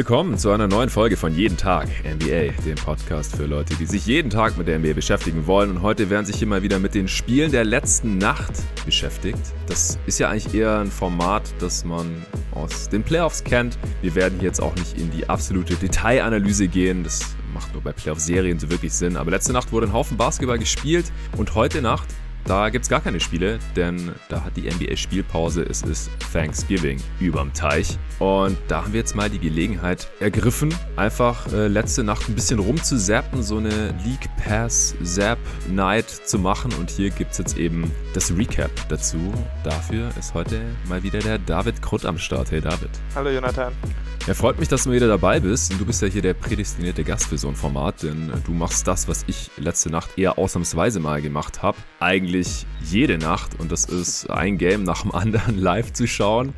Willkommen zu einer neuen Folge von Jeden Tag NBA, dem Podcast für Leute, die sich jeden Tag mit der NBA beschäftigen wollen. Und heute werden sich hier mal wieder mit den Spielen der letzten Nacht beschäftigt. Das ist ja eigentlich eher ein Format, das man aus den Playoffs kennt. Wir werden hier jetzt auch nicht in die absolute Detailanalyse gehen. Das macht nur bei Playoff-Serien so wirklich Sinn. Aber letzte Nacht wurde ein Haufen Basketball gespielt und heute Nacht da gibt es gar keine Spiele, denn da hat die NBA Spielpause. Es ist Thanksgiving überm Teich. Und da haben wir jetzt mal die Gelegenheit ergriffen, einfach äh, letzte Nacht ein bisschen rumzuzappen, so eine League Pass Zap Night zu machen. Und hier gibt es jetzt eben das Recap dazu. Dafür ist heute mal wieder der David Krutt am Start. Hey David. Hallo Jonathan. Ja, freut mich, dass du wieder dabei bist. Und du bist ja hier der prädestinierte Gast für so ein Format, denn du machst das, was ich letzte Nacht eher ausnahmsweise mal gemacht habe. Eigentlich jede Nacht. Und das ist ein Game nach dem anderen live zu schauen.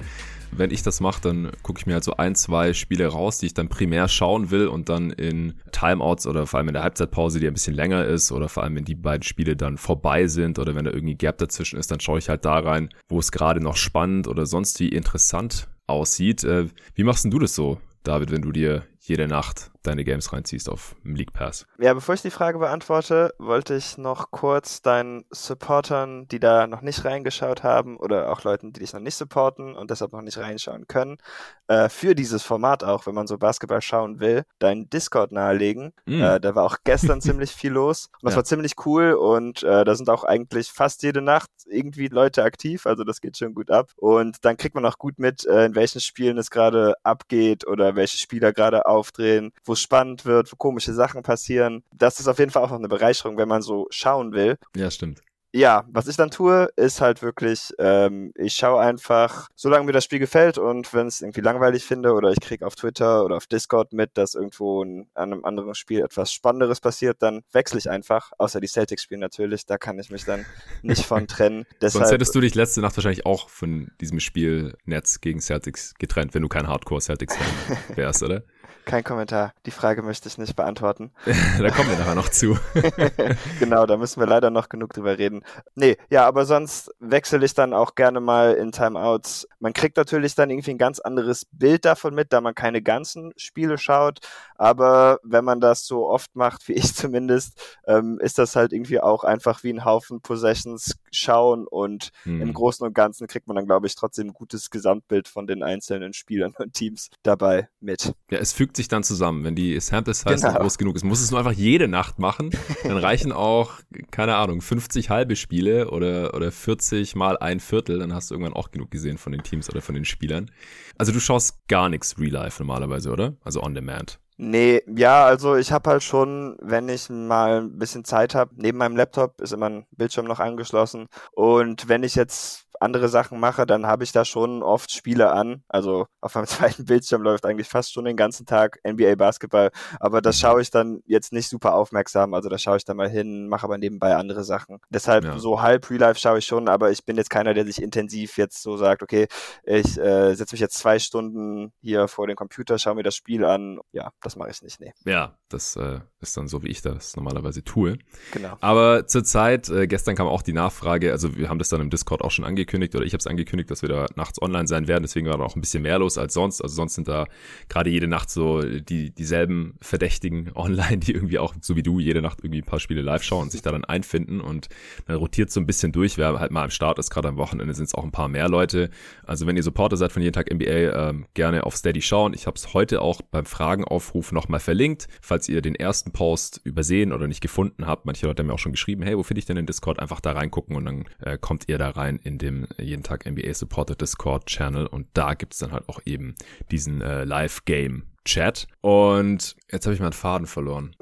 Wenn ich das mache, dann gucke ich mir halt so ein, zwei Spiele raus, die ich dann primär schauen will und dann in Timeouts oder vor allem in der Halbzeitpause, die ein bisschen länger ist oder vor allem, wenn die beiden Spiele dann vorbei sind oder wenn da irgendwie Gap dazwischen ist, dann schaue ich halt da rein, wo es gerade noch spannend oder sonst wie interessant aussieht. Äh, wie machst denn du das so, David, wenn du dir jede Nacht deine Games reinziehst auf dem League Pass. Ja, bevor ich die Frage beantworte, wollte ich noch kurz deinen Supportern, die da noch nicht reingeschaut haben oder auch Leuten, die dich noch nicht supporten und deshalb noch nicht reinschauen können, äh, für dieses Format auch, wenn man so Basketball schauen will, deinen Discord nahelegen. Mm. Äh, da war auch gestern ziemlich viel los und das ja. war ziemlich cool und äh, da sind auch eigentlich fast jede Nacht irgendwie Leute aktiv, also das geht schon gut ab und dann kriegt man auch gut mit, äh, in welchen Spielen es gerade abgeht oder welche Spieler gerade aufdrehen, wo wo es spannend wird, wo komische Sachen passieren. Das ist auf jeden Fall auch noch eine Bereicherung, wenn man so schauen will. Ja, stimmt ja, was ich dann tue, ist halt wirklich, ähm, ich schaue einfach, solange mir das Spiel gefällt und wenn es irgendwie langweilig finde oder ich kriege auf Twitter oder auf Discord mit, dass irgendwo in, an einem anderen Spiel etwas Spannenderes passiert, dann wechsle ich einfach. Außer die Celtics spielen natürlich, da kann ich mich dann nicht von trennen. Deshalb, Sonst hättest du dich letzte Nacht wahrscheinlich auch von diesem Spiel Netz gegen Celtics getrennt, wenn du kein Hardcore-Celtics-Fan wärst, oder? Kein Kommentar. Die Frage möchte ich nicht beantworten. da kommen wir nachher noch zu. genau, da müssen wir leider noch genug drüber reden. Nee, ja, aber sonst wechsle ich dann auch gerne mal in Timeouts. Man kriegt natürlich dann irgendwie ein ganz anderes Bild davon mit, da man keine ganzen Spiele schaut. Aber wenn man das so oft macht, wie ich zumindest, ähm, ist das halt irgendwie auch einfach wie ein Haufen Possessions schauen und hm. im Großen und Ganzen kriegt man dann, glaube ich, trotzdem ein gutes Gesamtbild von den einzelnen Spielern und Teams dabei mit. Ja, es fügt sich dann zusammen. Wenn die Sample Size genau. groß genug ist, muss es nur einfach jede Nacht machen. Dann reichen auch, keine Ahnung, 50 halbe Spiele oder, oder 40 mal ein Viertel. Dann hast du irgendwann auch genug gesehen von den Teams oder von den Spielern. Also du schaust gar nichts Real Life normalerweise, oder? Also on demand. Nee, ja, also ich habe halt schon, wenn ich mal ein bisschen Zeit habe, neben meinem Laptop ist immer ein Bildschirm noch angeschlossen. Und wenn ich jetzt andere Sachen mache, dann habe ich da schon oft Spiele an. Also auf meinem zweiten Bildschirm läuft eigentlich fast schon den ganzen Tag NBA Basketball. Aber das schaue ich dann jetzt nicht super aufmerksam. Also da schaue ich dann mal hin, mache aber nebenbei andere Sachen. Deshalb ja. so halb Real Life schaue ich schon, aber ich bin jetzt keiner, der sich intensiv jetzt so sagt, okay, ich äh, setze mich jetzt zwei Stunden hier vor den Computer, schaue mir das Spiel an. Ja, das mache ich nicht, nee. Ja, das äh, ist dann so, wie ich das normalerweise tue. Genau. Aber zurzeit, äh, gestern kam auch die Nachfrage, also wir haben das dann im Discord auch schon angekündigt, angekündigt oder ich habe es angekündigt, dass wir da nachts online sein werden. Deswegen war da auch ein bisschen mehr los als sonst. Also sonst sind da gerade jede Nacht so die dieselben Verdächtigen online, die irgendwie auch so wie du jede Nacht irgendwie ein paar Spiele live schauen und sich da dann einfinden und dann rotiert so ein bisschen durch. Wer halt mal am Start ist, gerade am Wochenende sind es auch ein paar mehr Leute. Also wenn ihr Supporter seid von jeden Tag NBA, ähm, gerne auf Steady schauen. Ich habe es heute auch beim Fragenaufruf nochmal verlinkt, falls ihr den ersten Post übersehen oder nicht gefunden habt. Manche Leute haben mir auch schon geschrieben, hey, wo finde ich denn den Discord? Einfach da reingucken und dann äh, kommt ihr da rein in dem jeden Tag NBA Supported Discord Channel und da gibt's dann halt auch eben diesen äh, Live-Game Chat. Und jetzt habe ich meinen Faden verloren.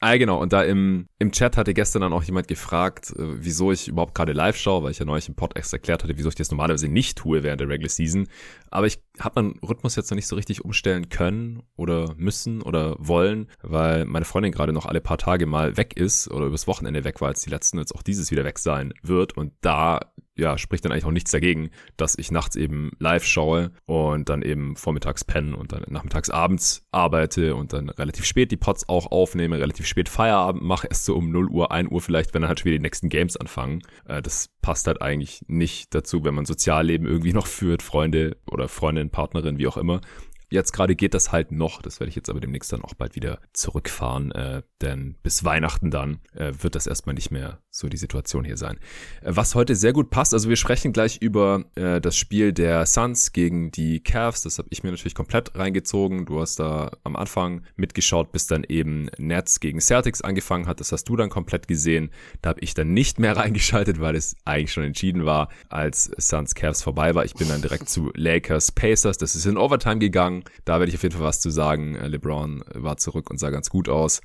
Ah, genau. Und da im, im Chat hatte gestern dann auch jemand gefragt, äh, wieso ich überhaupt gerade live schaue, weil ich ja neulich im Podcast erklärt hatte, wieso ich das normalerweise nicht tue während der Regular Season. Aber ich habe meinen Rhythmus jetzt noch nicht so richtig umstellen können oder müssen oder wollen, weil meine Freundin gerade noch alle paar Tage mal weg ist oder übers Wochenende weg war, als die letzten jetzt auch dieses wieder weg sein wird. Und da ja, spricht dann eigentlich auch nichts dagegen, dass ich nachts eben live schaue und dann eben vormittags pennen und dann nachmittags abends arbeite und dann relativ spät die Pots auch aufnehme, relativ spät Feierabend mache, erst so um 0 Uhr, 1 Uhr vielleicht, wenn dann halt wieder die nächsten Games anfangen. Äh, das passt halt eigentlich nicht dazu, wenn man Sozialleben irgendwie noch führt, Freunde oder Freundin, Partnerin, wie auch immer. Jetzt gerade geht das halt noch. Das werde ich jetzt aber demnächst dann auch bald wieder zurückfahren, äh, denn bis Weihnachten dann äh, wird das erstmal nicht mehr so die Situation hier sein. Äh, was heute sehr gut passt, also wir sprechen gleich über äh, das Spiel der Suns gegen die Cavs. Das habe ich mir natürlich komplett reingezogen. Du hast da am Anfang mitgeschaut, bis dann eben Nets gegen Celtics angefangen hat. Das hast du dann komplett gesehen. Da habe ich dann nicht mehr reingeschaltet, weil es eigentlich schon entschieden war, als Suns Cavs vorbei war. Ich bin dann direkt zu Lakers Pacers. Das ist in Overtime gegangen. Da werde ich auf jeden Fall was zu sagen. Äh, LeBron war zurück und sah ganz gut aus.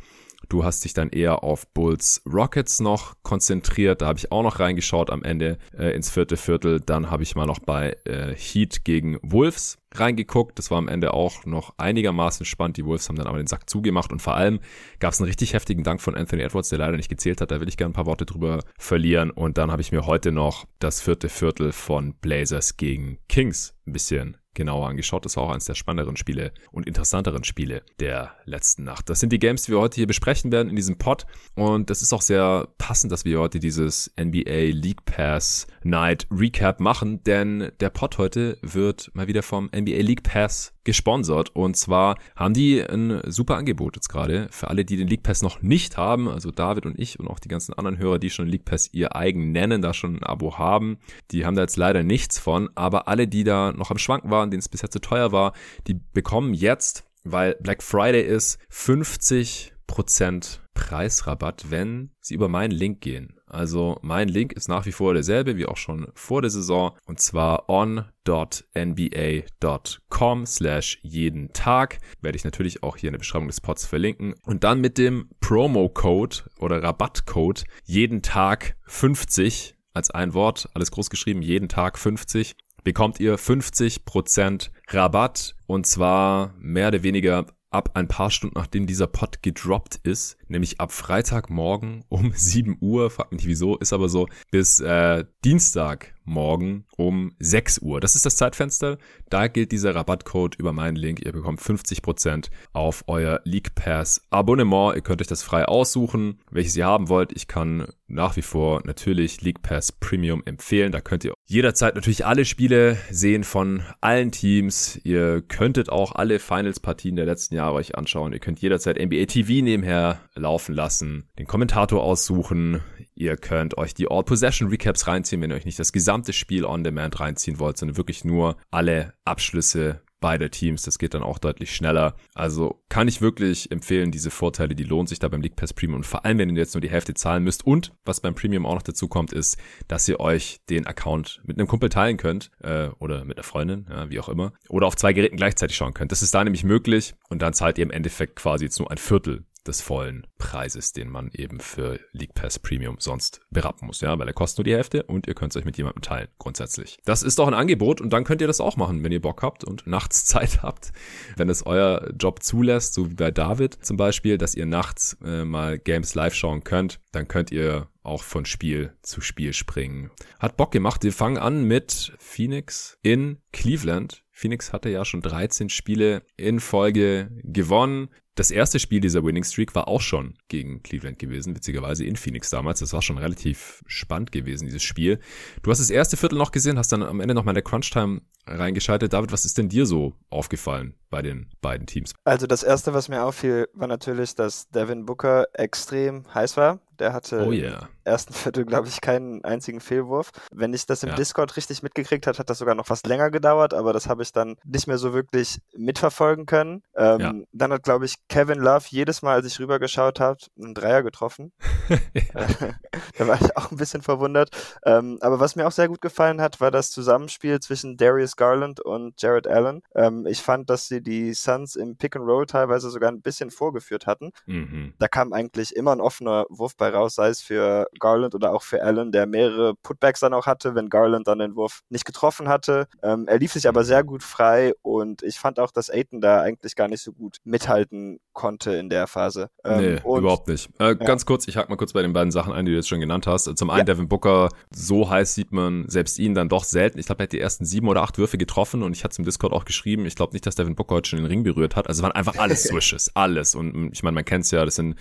Du hast dich dann eher auf Bulls Rockets noch konzentriert. Da habe ich auch noch reingeschaut am Ende äh, ins vierte Viertel. Dann habe ich mal noch bei äh, Heat gegen Wolves reingeguckt. Das war am Ende auch noch einigermaßen spannend. Die Wolves haben dann aber den Sack zugemacht und vor allem gab es einen richtig heftigen Dank von Anthony Edwards, der leider nicht gezählt hat. Da will ich gerne ein paar Worte drüber verlieren. Und dann habe ich mir heute noch das vierte Viertel von Blazers gegen Kings ein bisschen genauer angeschaut. Das war auch eines der spannenderen Spiele und interessanteren Spiele der letzten Nacht. Das sind die Games, die wir heute hier besprechen werden in diesem Pod. Und das ist auch sehr passend, dass wir heute dieses NBA League Pass Night Recap machen, denn der Pod heute wird mal wieder vom NBA League Pass gesponsert. Und zwar haben die ein super Angebot jetzt gerade für alle, die den League Pass noch nicht haben. Also David und ich und auch die ganzen anderen Hörer, die schon League Pass ihr eigen nennen, da schon ein Abo haben. Die haben da jetzt leider nichts von. Aber alle, die da noch am Schwanken waren, denen es bisher zu teuer war, die bekommen jetzt, weil Black Friday ist, 50% Preisrabatt, wenn sie über meinen Link gehen. Also mein Link ist nach wie vor derselbe wie auch schon vor der Saison und zwar on.nba.com slash jeden Tag. Werde ich natürlich auch hier in der Beschreibung des Pods verlinken. Und dann mit dem Promo-Code oder Rabattcode jeden Tag 50 als ein Wort, alles groß geschrieben, jeden Tag 50 bekommt ihr 50% Rabatt und zwar mehr oder weniger ab ein paar Stunden nachdem dieser Pod gedroppt ist, nämlich ab Freitagmorgen um 7 Uhr, fragt mich wieso, ist aber so, bis äh, Dienstagmorgen um 6 Uhr. Das ist das Zeitfenster. Da gilt dieser Rabattcode über meinen Link. Ihr bekommt 50% auf euer League Pass Abonnement. Ihr könnt euch das frei aussuchen, welches ihr haben wollt. Ich kann nach wie vor natürlich League Pass Premium empfehlen. Da könnt ihr jederzeit natürlich alle Spiele sehen von allen Teams. Ihr könntet auch alle Finals-Partien der letzten Jahre euch anschauen. Ihr könnt jederzeit NBA TV nebenher laufen lassen, den Kommentator aussuchen. Ihr könnt euch die All-Possession-Recaps reinziehen, wenn ihr euch nicht das gesamte Spiel on Demand reinziehen wollt, sondern wirklich nur alle Abschlüsse beider Teams. Das geht dann auch deutlich schneller. Also kann ich wirklich empfehlen, diese Vorteile, die lohnt sich da beim League Pass Premium. Und vor allem, wenn ihr jetzt nur die Hälfte zahlen müsst. Und was beim Premium auch noch dazu kommt, ist, dass ihr euch den Account mit einem Kumpel teilen könnt äh, oder mit einer Freundin, ja, wie auch immer. Oder auf zwei Geräten gleichzeitig schauen könnt. Das ist da nämlich möglich. Und dann zahlt ihr im Endeffekt quasi jetzt nur ein Viertel des vollen Preises, den man eben für League Pass Premium sonst berappen muss, ja, weil er kostet nur die Hälfte und ihr könnt es euch mit jemandem teilen, grundsätzlich. Das ist doch ein Angebot und dann könnt ihr das auch machen, wenn ihr Bock habt und nachts Zeit habt, wenn es euer Job zulässt, so wie bei David zum Beispiel, dass ihr nachts äh, mal Games live schauen könnt, dann könnt ihr auch von Spiel zu Spiel springen. Hat Bock gemacht. Wir fangen an mit Phoenix in Cleveland. Phoenix hatte ja schon 13 Spiele in Folge gewonnen. Das erste Spiel dieser Winning Streak war auch schon gegen Cleveland gewesen, witzigerweise in Phoenix damals. Das war schon relativ spannend gewesen, dieses Spiel. Du hast das erste Viertel noch gesehen, hast dann am Ende noch mal in der Crunch-Time reingeschaltet. David, was ist denn dir so aufgefallen bei den beiden Teams? Also das erste, was mir auffiel, war natürlich, dass Devin Booker extrem heiß war. Der hatte oh yeah. im ersten Viertel, glaube ich, keinen einzigen Fehlwurf. Wenn ich das im ja. Discord richtig mitgekriegt habe, hat das sogar noch fast länger gedauert, aber das habe ich dann nicht mehr so wirklich mitverfolgen können. Ähm, ja. Dann hat, glaube ich, Kevin Love jedes Mal, als ich rübergeschaut habe, einen Dreier getroffen. da war ich auch ein bisschen verwundert. Ähm, aber was mir auch sehr gut gefallen hat, war das Zusammenspiel zwischen Darius Garland und Jared Allen. Ähm, ich fand, dass sie die Suns im Pick and Roll teilweise sogar ein bisschen vorgeführt hatten. Mhm. Da kam eigentlich immer ein offener Wurf bei raus, sei es für Garland oder auch für Allen, der mehrere Putbacks dann auch hatte, wenn Garland dann den Wurf nicht getroffen hatte. Ähm, er lief sich aber sehr gut frei und ich fand auch, dass Aiton da eigentlich gar nicht so gut mithalten konnte in der Phase. Ähm, nee, überhaupt nicht. Äh, ja. Ganz kurz, ich hack mal kurz bei den beiden Sachen ein, die du jetzt schon genannt hast. Zum einen ja. Devin Booker, so heiß sieht man selbst ihn dann doch selten. Ich glaube, er hat die ersten sieben oder acht Würfe getroffen und ich hatte es im Discord auch geschrieben, ich glaube nicht, dass Devin Booker heute schon den Ring berührt hat. Also es waren einfach alles Swishes, alles. Und ich meine, man kennt es ja, das sind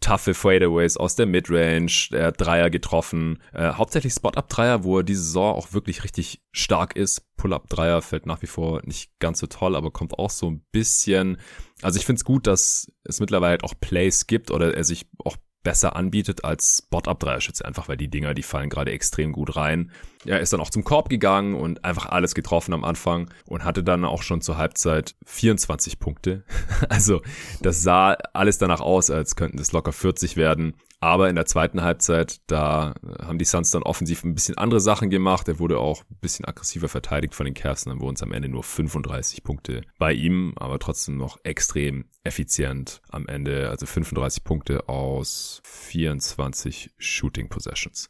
toughe Fadeaways aus der Midrange, der Dreier getroffen, äh, hauptsächlich Spot-Up-Dreier, wo er diese Saison auch wirklich richtig stark ist. Pull-Up-Dreier fällt nach wie vor nicht ganz so toll, aber kommt auch so ein bisschen. Also ich finde es gut, dass es mittlerweile halt auch Plays gibt oder er sich auch besser anbietet als Spot-Up-Dreierschütze, einfach weil die Dinger, die fallen gerade extrem gut rein. Er ist dann auch zum Korb gegangen und einfach alles getroffen am Anfang und hatte dann auch schon zur Halbzeit 24 Punkte. Also das sah alles danach aus, als könnten das locker 40 werden. Aber in der zweiten Halbzeit, da haben die Suns dann offensiv ein bisschen andere Sachen gemacht. Er wurde auch ein bisschen aggressiver verteidigt von den Cavs. Dann wurden es am Ende nur 35 Punkte bei ihm, aber trotzdem noch extrem effizient am Ende. Also 35 Punkte aus 24 Shooting Possessions.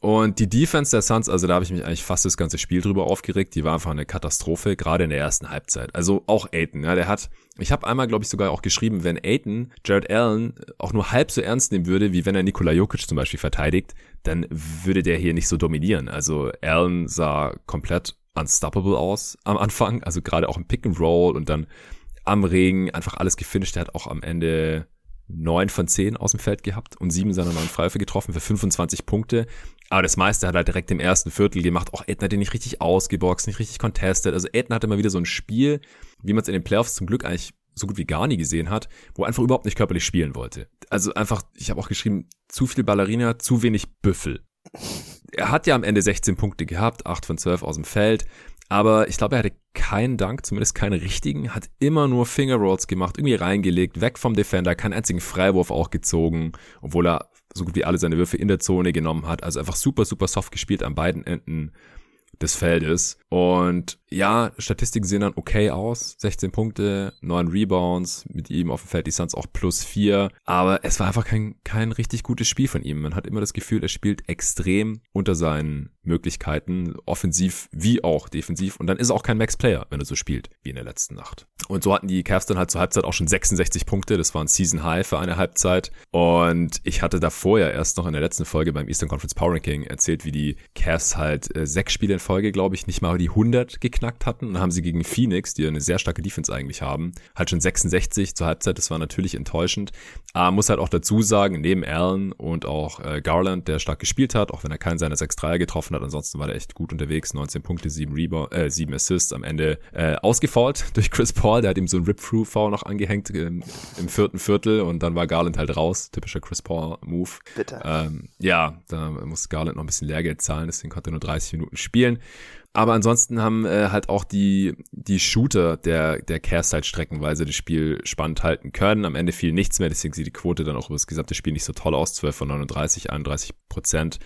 Und die Defense der Suns, also da habe ich mich eigentlich fast das ganze Spiel drüber aufgeregt, die war einfach eine Katastrophe, gerade in der ersten Halbzeit. Also auch Aiton, ja, der hat, ich habe einmal, glaube ich, sogar auch geschrieben, wenn Aiton Jared Allen auch nur halb so ernst nehmen würde, wie wenn er Nikola Jokic zum Beispiel verteidigt, dann würde der hier nicht so dominieren. Also Allen sah komplett unstoppable aus am Anfang, also gerade auch im Pick and Roll und dann am Regen einfach alles gefinisht. Der hat auch am Ende neun von zehn aus dem Feld gehabt und sieben seiner neun Freiwürfe getroffen für 25 Punkte. Aber das meiste hat er halt direkt im ersten Viertel gemacht. Auch Edna hat den nicht richtig ausgeboxt, nicht richtig contestet. Also Edna hatte mal wieder so ein Spiel, wie man es in den Playoffs zum Glück eigentlich so gut wie gar nie gesehen hat, wo er einfach überhaupt nicht körperlich spielen wollte. Also einfach, ich habe auch geschrieben, zu viel Ballerina, zu wenig Büffel. Er hat ja am Ende 16 Punkte gehabt, 8 von 12 aus dem Feld, aber ich glaube, er hatte keinen Dank, zumindest keinen richtigen, hat immer nur Fingerrolls gemacht, irgendwie reingelegt, weg vom Defender, keinen einzigen Freiwurf auch gezogen, obwohl er so gut wie alle seine Würfe in der Zone genommen hat. Also einfach super, super soft gespielt an beiden Enden des Feldes. Und ja, Statistiken sehen dann okay aus. 16 Punkte, 9 Rebounds, mit ihm auf dem Feld die Suns auch plus 4. Aber es war einfach kein, kein richtig gutes Spiel von ihm. Man hat immer das Gefühl, er spielt extrem unter seinen Möglichkeiten, offensiv wie auch defensiv. Und dann ist er auch kein Max-Player, wenn er so spielt, wie in der letzten Nacht. Und so hatten die Cavs dann halt zur Halbzeit auch schon 66 Punkte. Das war ein Season High für eine Halbzeit. Und ich hatte davor ja erst noch in der letzten Folge beim Eastern Conference Power Ranking erzählt, wie die Cavs halt äh, sechs Spiele in Folge, glaube ich, nicht mal die 100 geknackt hatten. Und dann haben sie gegen Phoenix, die eine sehr starke Defense eigentlich haben, halt schon 66 zur Halbzeit. Das war natürlich enttäuschend. Aber muss halt auch dazu sagen, neben Allen und auch äh, Garland, der stark gespielt hat, auch wenn er keinen seiner 6-3 getroffen hat, ansonsten war der echt gut unterwegs. 19 Punkte, 7 Rebound, äh, 7 Assists, am Ende äh, ausgefault durch Chris Paul. Der hat ihm so ein Rip-Through-Foul noch angehängt äh, im vierten Viertel und dann war Garland halt raus. Typischer Chris Paul-Move. Bitte. Ähm, ja, da muss Garland noch ein bisschen Lehrgeld zahlen, deswegen konnte er nur 30 Minuten spielen. Aber ansonsten haben äh, halt auch die, die Shooter der, der Cavs halt streckenweise das Spiel spannend halten können. Am Ende fiel nichts mehr, deswegen sieht die Quote dann auch über das gesamte Spiel nicht so toll aus. 12 von 39, 31 Prozent.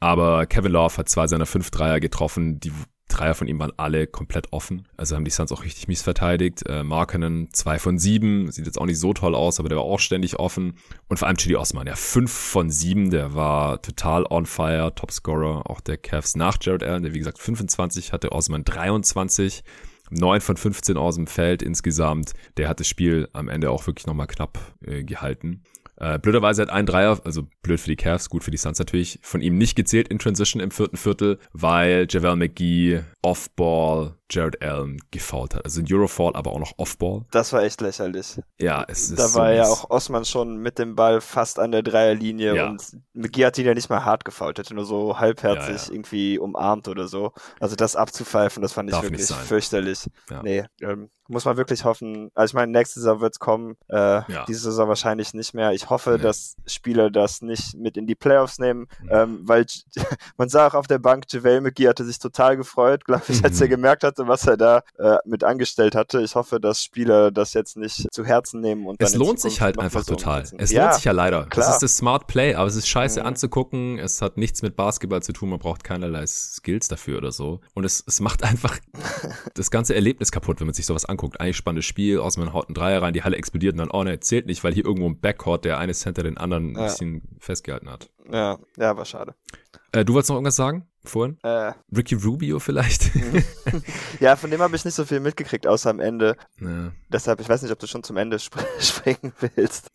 Aber Kevin Love hat zwei seiner fünf Dreier getroffen, die Dreier von ihm waren alle komplett offen. Also haben die Suns auch richtig mies verteidigt. Äh, Markenen zwei von sieben, sieht jetzt auch nicht so toll aus, aber der war auch ständig offen. Und vor allem Chili Osman, ja, fünf von sieben, der war total on fire, Topscorer, auch der Cavs nach Jared Allen, der wie gesagt 25 hatte, Osman 23. 9 von 15 aus dem Feld insgesamt. Der hat das Spiel am Ende auch wirklich nochmal knapp äh, gehalten. Äh, blöderweise hat ein Dreier, also blöd für die Cavs, gut für die Suns natürlich, von ihm nicht gezählt in Transition im vierten Viertel, weil Javel McGee Offball Jared Allen gefoult hat. Also ein Eurofall, aber auch noch Offball. Das war echt lächerlich. Ja, es ist Da war so ja auch Osman schon mit dem Ball fast an der Dreierlinie ja. und McGee hat ihn ja nicht mal hart gefault, hätte nur so halbherzig ja, ja. irgendwie umarmt oder so. Also das abzupfeifen, das fand ich Darf wirklich fürchterlich. Nee, ähm, muss man wirklich hoffen. Also ich meine, nächste Saison wird's kommen. Äh, Diese Saison wahrscheinlich nicht mehr. Ich hoffe, nee. dass Spieler das nicht mit in die Playoffs nehmen, mhm. ähm, weil man sah auch auf der Bank, JaVale McGee hatte sich total gefreut, glaube ich, als mhm. er gemerkt hatte, was er da äh, mit angestellt hatte. Ich hoffe, dass Spieler das jetzt nicht zu Herzen nehmen. Und es lohnt sich halt einfach total. Es ja, lohnt sich ja leider. Klar. Das ist das Smart Play, aber es ist scheiße mhm. anzugucken. Es hat nichts mit Basketball zu tun. Man braucht keinerlei Skills dafür oder so. Und es, es macht einfach das ganze Erlebnis kaputt, wenn man sich sowas anguckt. Eigentlich spannendes Spiel, aus man haut einen Dreier rein, die Halle explodiert und dann, oh ne, zählt nicht, weil hier irgendwo ein Backcourt der eine Center den anderen ein bisschen festgehalten hat. Ja, ja, war schade. Äh, du wolltest noch irgendwas sagen vorhin? Äh, Ricky Rubio vielleicht? ja, von dem habe ich nicht so viel mitgekriegt, außer am Ende. Ja. Deshalb, ich weiß nicht, ob du schon zum Ende sp springen willst.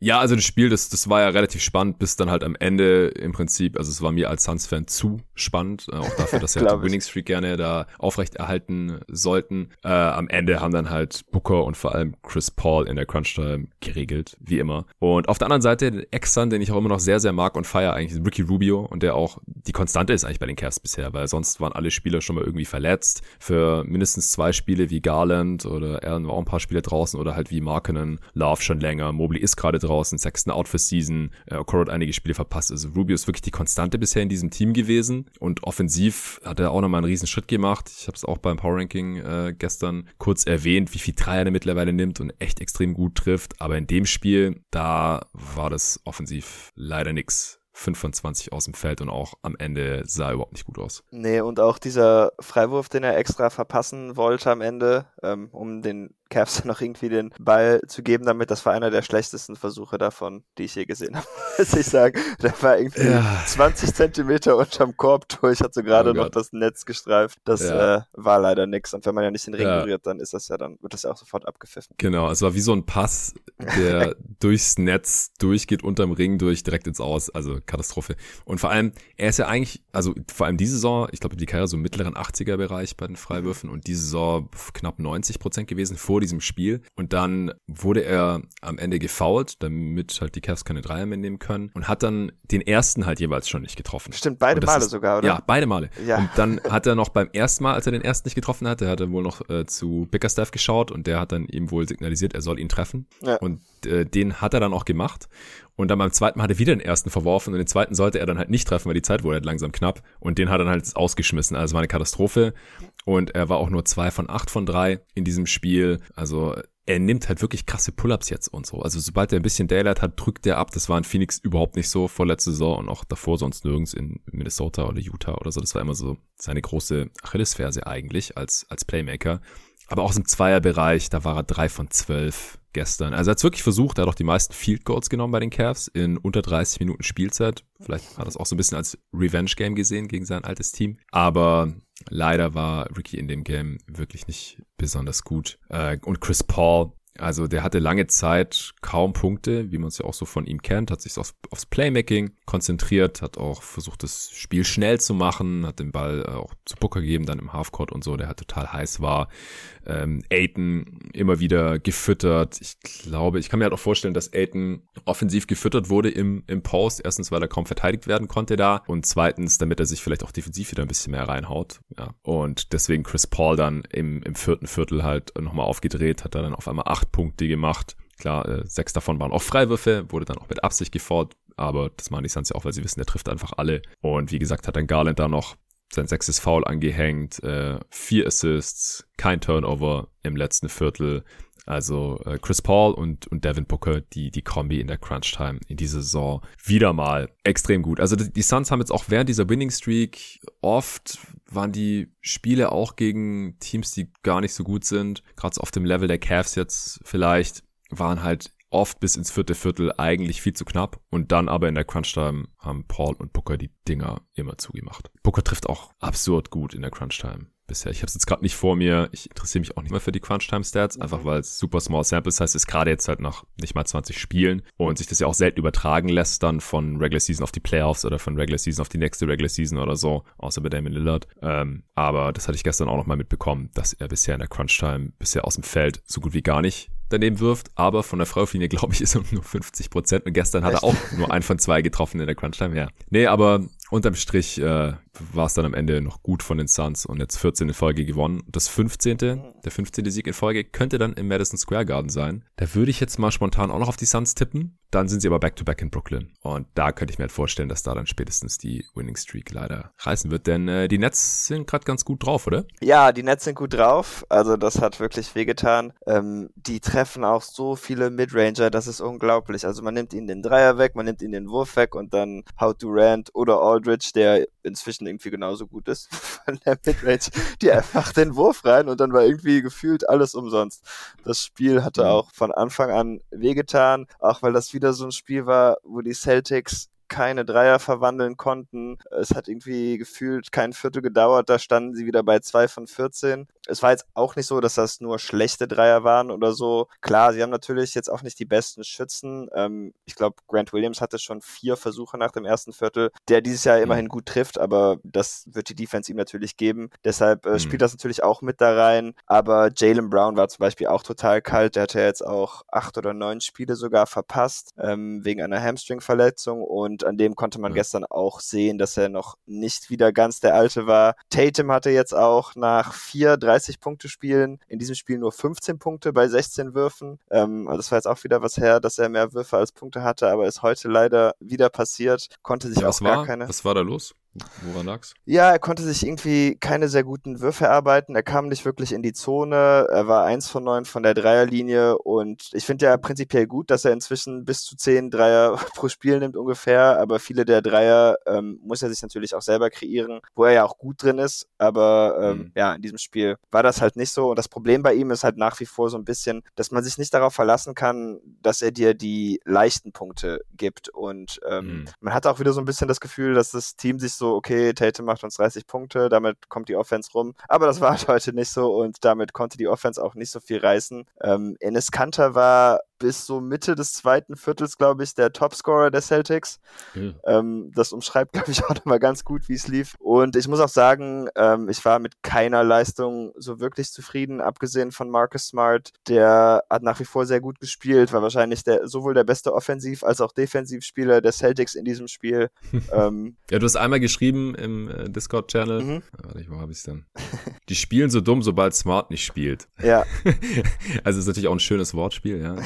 Ja, also das Spiel, das, das war ja relativ spannend, bis dann halt am Ende im Prinzip, also es war mir als Suns-Fan zu spannend, äh, auch dafür, dass sie halt die Winning Streak gerne da aufrechterhalten sollten. Äh, am Ende haben dann halt Booker und vor allem Chris Paul in der Crunch-Time geregelt, wie immer. Und auf der anderen Seite den Exxon, den ich auch immer noch sehr, sehr mag und feier eigentlich, Ricky Rubio und der auch die Konstante ist eigentlich bei den Cavs bisher, weil sonst waren alle Spieler schon mal irgendwie verletzt. Für mindestens zwei Spiele wie Garland oder Allen war auch ein paar Spiele draußen oder halt wie Markenen, Love schon länger, Mobley ist gerade draußen, Sexton out for Season, äh, hat einige Spiele verpasst. Also Rubio ist wirklich die Konstante bisher in diesem Team gewesen und offensiv hat er auch nochmal einen riesen Schritt gemacht. Ich habe es auch beim Power Ranking äh, gestern kurz erwähnt, wie viel Dreier er mittlerweile nimmt und echt extrem gut trifft. Aber in dem Spiel, da war das offensiv leider nix. 5 von 20 aus dem Feld und auch am Ende sah er überhaupt nicht gut aus. Nee, und auch dieser Freiwurf, den er extra verpassen wollte am Ende, ähm, um den Cavs noch irgendwie den Ball zu geben damit. Das war einer der schlechtesten Versuche davon, die ich je gesehen habe, muss ich sagen. Der war irgendwie ja. 20 Zentimeter unterm Korb durch, hat so gerade oh noch das Netz gestreift. Das ja. äh, war leider nix. Und wenn man ja nicht den Ring ja. berührt, dann ist das ja dann, wird das ja auch sofort abgepfiffen. Genau, es war wie so ein Pass, der durchs Netz durchgeht, unterm Ring durch, direkt ins Aus. Also Katastrophe. Und vor allem, er ist ja eigentlich, also vor allem diese Saison, ich glaube, die Karriere so im mittleren 80er Bereich bei den Freiwürfen und diese Saison knapp 90 Prozent gewesen vor diesem Spiel. Und dann wurde er am Ende gefoult, damit halt die Cavs keine Dreier mehr nehmen können und hat dann den ersten halt jeweils schon nicht getroffen. Stimmt, beide Male ist, sogar, oder? Ja, beide Male. Ja. Und dann hat er noch beim ersten Mal, als er den ersten nicht getroffen hatte, hat er wohl noch äh, zu Bickerstaff geschaut und der hat dann ihm wohl signalisiert, er soll ihn treffen. Ja. Und äh, den hat er dann auch gemacht. Und dann beim zweiten Mal hat er wieder den ersten verworfen und den zweiten sollte er dann halt nicht treffen, weil die Zeit wurde halt langsam knapp. Und den hat er dann halt ausgeschmissen. Also war eine Katastrophe. Und er war auch nur zwei von acht von drei in diesem Spiel. Also er nimmt halt wirklich krasse Pull-ups jetzt und so. Also sobald er ein bisschen Daylight hat, drückt er ab. Das war in Phoenix überhaupt nicht so vorletzte Saison und auch davor sonst nirgends in Minnesota oder Utah oder so. Das war immer so seine große Achillesferse eigentlich als, als Playmaker. Aber auch im Zweierbereich, da war er drei von zwölf gestern. Also er hat wirklich versucht, er hat auch die meisten Field Goals genommen bei den Cavs in unter 30 Minuten Spielzeit. Vielleicht hat er es auch so ein bisschen als Revenge-Game gesehen gegen sein altes Team. Aber leider war Ricky in dem Game wirklich nicht besonders gut. Äh, und Chris Paul, also der hatte lange Zeit kaum Punkte, wie man es ja auch so von ihm kennt, hat sich aufs, aufs Playmaking konzentriert, hat auch versucht, das Spiel schnell zu machen, hat den Ball äh, auch zu Booker gegeben, dann im Halfcourt und so, der halt total heiß war. Ähm, Aiton immer wieder gefüttert. Ich glaube, ich kann mir halt auch vorstellen, dass Aiton offensiv gefüttert wurde im, im Post. Erstens, weil er kaum verteidigt werden konnte da und zweitens, damit er sich vielleicht auch defensiv wieder ein bisschen mehr reinhaut. Ja. Und deswegen Chris Paul dann im, im vierten Viertel halt nochmal aufgedreht, hat er dann auf einmal acht Punkte gemacht. Klar, äh, sechs davon waren auch Freiwürfe, wurde dann auch mit Absicht gefault, aber das machen die Suns ja auch, weil sie wissen, der trifft einfach alle. Und wie gesagt, hat dann Garland da noch sein sechstes Foul angehängt, äh, vier Assists, kein Turnover im letzten Viertel. Also äh, Chris Paul und, und Devin Booker, die, die Kombi in der Crunch Time in dieser Saison wieder mal extrem gut. Also die, die Suns haben jetzt auch während dieser Winning Streak oft waren die Spiele auch gegen Teams, die gar nicht so gut sind, gerade so auf dem Level der Cavs jetzt vielleicht, waren halt oft bis ins vierte Viertel eigentlich viel zu knapp und dann aber in der Crunch-Time haben Paul und Booker die Dinger immer zugemacht. Booker trifft auch absurd gut in der Crunch-Time bisher. Ich habe es jetzt gerade nicht vor mir. Ich interessiere mich auch nicht mehr für die Crunch-Time-Stats, einfach mhm. weil es super small samples heißt, es gerade jetzt halt nach nicht mal 20 Spielen und sich das ja auch selten übertragen lässt dann von Regular Season auf die Playoffs oder von Regular Season auf die nächste Regular Season oder so, außer bei Damon Lillard. Ähm, aber das hatte ich gestern auch noch mal mitbekommen, dass er bisher in der Crunch-Time bisher aus dem Feld so gut wie gar nicht daneben wirft, aber von der Freiwurflinie, glaube ich, ist er nur 50 Prozent und gestern hat er auch nur ein von zwei getroffen in der Crunch-Time, ja. Nee, aber unterm Strich äh, war es dann am Ende noch gut von den Suns und jetzt 14 in Folge gewonnen. Das 15., der 15. Sieg in Folge könnte dann im Madison Square Garden sein. Da würde ich jetzt mal spontan auch noch auf die Suns tippen. Dann sind sie aber back-to-back -back in Brooklyn. Und da könnte ich mir halt vorstellen, dass da dann spätestens die Winning Streak leider reißen wird. Denn äh, die Nets sind gerade ganz gut drauf, oder? Ja, die Nets sind gut drauf. Also das hat wirklich wehgetan. Ähm, die treffen auch so viele Midranger, das ist unglaublich. Also man nimmt ihnen den Dreier weg, man nimmt ihnen den Wurf weg und dann How to Rand oder Aldridge, der inzwischen irgendwie genauso gut ist von der Midrange, die einfach den Wurf rein und dann war irgendwie gefühlt alles umsonst. Das Spiel hatte mhm. auch von Anfang an wehgetan, auch weil das wieder so ein Spiel war, wo die Celtics keine Dreier verwandeln konnten. Es hat irgendwie gefühlt kein Viertel gedauert, da standen sie wieder bei zwei von 14. Es war jetzt auch nicht so, dass das nur schlechte Dreier waren oder so. Klar, sie haben natürlich jetzt auch nicht die besten Schützen. Ähm, ich glaube, Grant Williams hatte schon vier Versuche nach dem ersten Viertel, der dieses Jahr immerhin gut trifft, aber das wird die Defense ihm natürlich geben. Deshalb äh, mhm. spielt das natürlich auch mit da rein. Aber Jalen Brown war zum Beispiel auch total kalt. Der hatte jetzt auch acht oder neun Spiele sogar verpasst, ähm, wegen einer Hamstring-Verletzung. Und an dem konnte man mhm. gestern auch sehen, dass er noch nicht wieder ganz der Alte war. Tatum hatte jetzt auch nach vier 30-Punkte-Spielen in diesem Spiel nur 15 Punkte bei 16 Würfen. Ähm, also das war jetzt auch wieder was her, dass er mehr Würfe als Punkte hatte, aber ist heute leider wieder passiert. Konnte sich ja, auch gar war, keine. Was war da los? Woran lag's? Ja, er konnte sich irgendwie keine sehr guten Würfe erarbeiten. Er kam nicht wirklich in die Zone. Er war eins von neun von der Dreierlinie und ich finde ja prinzipiell gut, dass er inzwischen bis zu zehn Dreier pro Spiel nimmt ungefähr. Aber viele der Dreier ähm, muss er sich natürlich auch selber kreieren, wo er ja auch gut drin ist. Aber ähm, mhm. ja, in diesem Spiel war das halt nicht so. Und das Problem bei ihm ist halt nach wie vor so ein bisschen, dass man sich nicht darauf verlassen kann, dass er dir die leichten Punkte gibt. Und ähm, mhm. man hat auch wieder so ein bisschen das Gefühl, dass das Team sich so so, okay, Tatum macht uns 30 Punkte, damit kommt die Offense rum. Aber das war halt heute nicht so und damit konnte die Offense auch nicht so viel reißen. Ähm, Enes Kanter war bis so Mitte des zweiten Viertels, glaube ich, der Topscorer der Celtics. Ja. Ähm, das umschreibt, glaube ich, auch nochmal ganz gut, wie es lief. Und ich muss auch sagen, ähm, ich war mit keiner Leistung so wirklich zufrieden, abgesehen von Marcus Smart. Der hat nach wie vor sehr gut gespielt, war wahrscheinlich der, sowohl der beste Offensiv- als auch Defensivspieler der Celtics in diesem Spiel. ähm, ja, du hast einmal geschrieben im äh, Discord-Channel. Mhm. Warte, wo habe ich es denn? Die spielen so dumm, sobald Smart nicht spielt. Ja. also ist natürlich auch ein schönes Wortspiel, ja.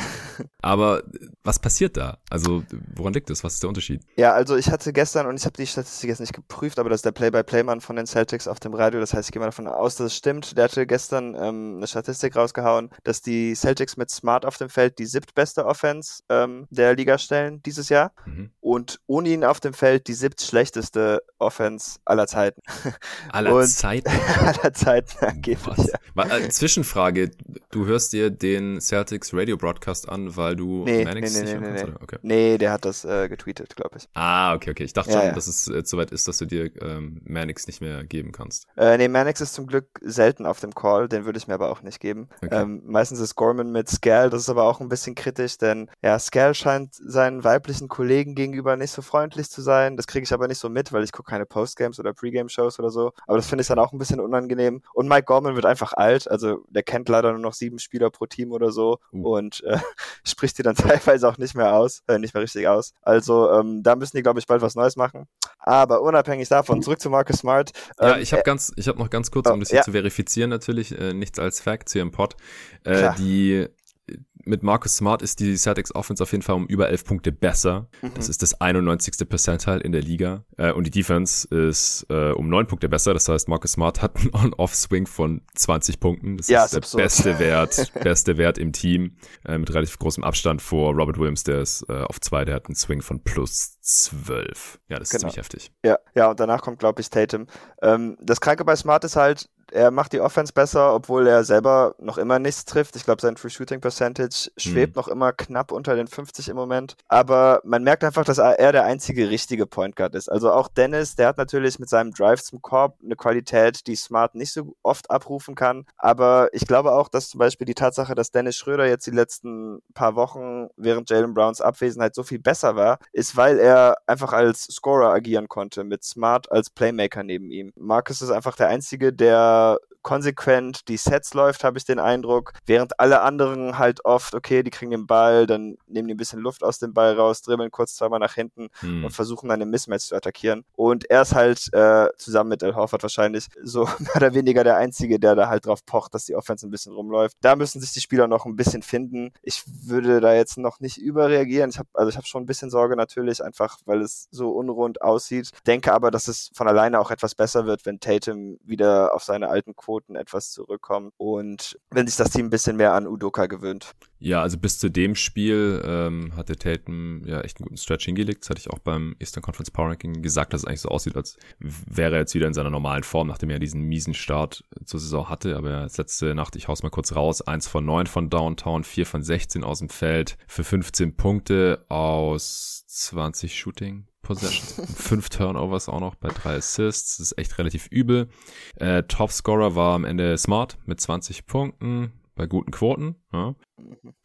Aber was passiert da? Also woran liegt es? Was ist der Unterschied? Ja, also ich hatte gestern, und ich habe die Statistik jetzt nicht geprüft, aber das ist der Play-by-Play-Mann von den Celtics auf dem Radio. Das heißt, ich gehe mal davon aus, dass es stimmt. Der hatte gestern ähm, eine Statistik rausgehauen, dass die Celtics mit Smart auf dem Feld die siebtbeste Offense ähm, der Liga stellen dieses Jahr. Mhm. Und ohne ihn auf dem Feld die siebtschlechteste Offense aller Zeiten. Aller und Zeiten? aller Zeiten angeblich. Ja. Äh, Zwischenfrage, du hörst dir den Celtics Radio Broadcast an, weil du nee, Mannix nee, nee, nicht nee, nee, nee. Okay. nee, der hat das äh, getweetet, glaube ich. Ah, okay, okay. Ich dachte ja, schon, ja. dass es äh, soweit ist, dass du dir ähm, Mannix nicht mehr geben kannst. Äh, nee, Mannix ist zum Glück selten auf dem Call, den würde ich mir aber auch nicht geben. Okay. Ähm, meistens ist Gorman mit Scal, das ist aber auch ein bisschen kritisch, denn ja, Scal scheint seinen weiblichen Kollegen gegenüber nicht so freundlich zu sein. Das kriege ich aber nicht so mit, weil ich gucke keine Postgames oder Pregame-Shows oder so. Aber das finde ich dann auch ein bisschen unangenehm. Und Mike Gorman wird einfach alt, also der kennt leider nur noch sieben Spieler pro Team oder so uh. und äh, spricht die dann teilweise auch nicht mehr aus, äh, nicht mehr richtig aus. Also ähm, da müssen die, glaube ich, bald was Neues machen. Aber unabhängig davon, zurück zu Marcus Smart. Ähm, ja, ich habe ganz, ich habe noch ganz kurz, um das hier ja. zu verifizieren, natürlich, äh, nichts als Fact hier im Pod. Äh, die mit Marcus Smart ist die Celtics Offense auf jeden Fall um über elf Punkte besser. Mhm. Das ist das 91. Percentile in der Liga. Äh, und die Defense ist äh, um neun Punkte besser. Das heißt, Marcus Smart hat einen On-Off-Swing von 20 Punkten. Das ja, ist der absurd. beste Wert, beste Wert im Team. Äh, mit relativ großem Abstand vor Robert Williams, der ist äh, auf zwei, der hat einen Swing von plus zwölf. Ja, das ist genau. ziemlich heftig. Ja, ja, und danach kommt, glaube ich, Tatum. Ähm, das Kranke bei Smart ist halt, er macht die Offense besser, obwohl er selber noch immer nichts trifft. Ich glaube, sein Free Shooting Percentage schwebt mhm. noch immer knapp unter den 50 im Moment. Aber man merkt einfach, dass er der einzige richtige Point Guard ist. Also auch Dennis, der hat natürlich mit seinem Drive zum Korb eine Qualität, die Smart nicht so oft abrufen kann. Aber ich glaube auch, dass zum Beispiel die Tatsache, dass Dennis Schröder jetzt die letzten paar Wochen während Jalen Browns Abwesenheit so viel besser war, ist, weil er einfach als Scorer agieren konnte, mit Smart als Playmaker neben ihm. Marcus ist einfach der Einzige, der konsequent die Sets läuft, habe ich den Eindruck. Während alle anderen halt oft, okay, die kriegen den Ball, dann nehmen die ein bisschen Luft aus dem Ball raus, dribbeln kurz zweimal nach hinten hm. und versuchen dann im Mismatch zu attackieren. Und er ist halt äh, zusammen mit El Horford wahrscheinlich so mehr oder weniger der Einzige, der da halt drauf pocht, dass die Offense ein bisschen rumläuft. Da müssen sich die Spieler noch ein bisschen finden. Ich würde da jetzt noch nicht überreagieren. Ich habe also ich habe schon ein bisschen Sorge natürlich, einfach weil es so unrund aussieht. Denke aber, dass es von alleine auch etwas besser wird, wenn Tatum wieder auf seine alten Quoten etwas zurückkommen und wenn sich das Team ein bisschen mehr an Udoka gewöhnt. Ja, also bis zu dem Spiel ähm, hat der Tatum ja echt einen guten Stretch hingelegt. Das hatte ich auch beim Eastern Conference Power Ranking gesagt, dass es eigentlich so aussieht, als wäre er jetzt wieder in seiner normalen Form, nachdem er diesen miesen Start zur Saison hatte. Aber jetzt letzte Nacht, ich hau's mal kurz raus, eins von neun von Downtown, vier von 16 aus dem Feld für 15 Punkte aus 20 Shooting Possessions, fünf Turnovers auch noch bei drei Assists. Das ist echt relativ übel. Äh, Topscorer war am Ende Smart mit 20 Punkten bei guten Quoten. Ja.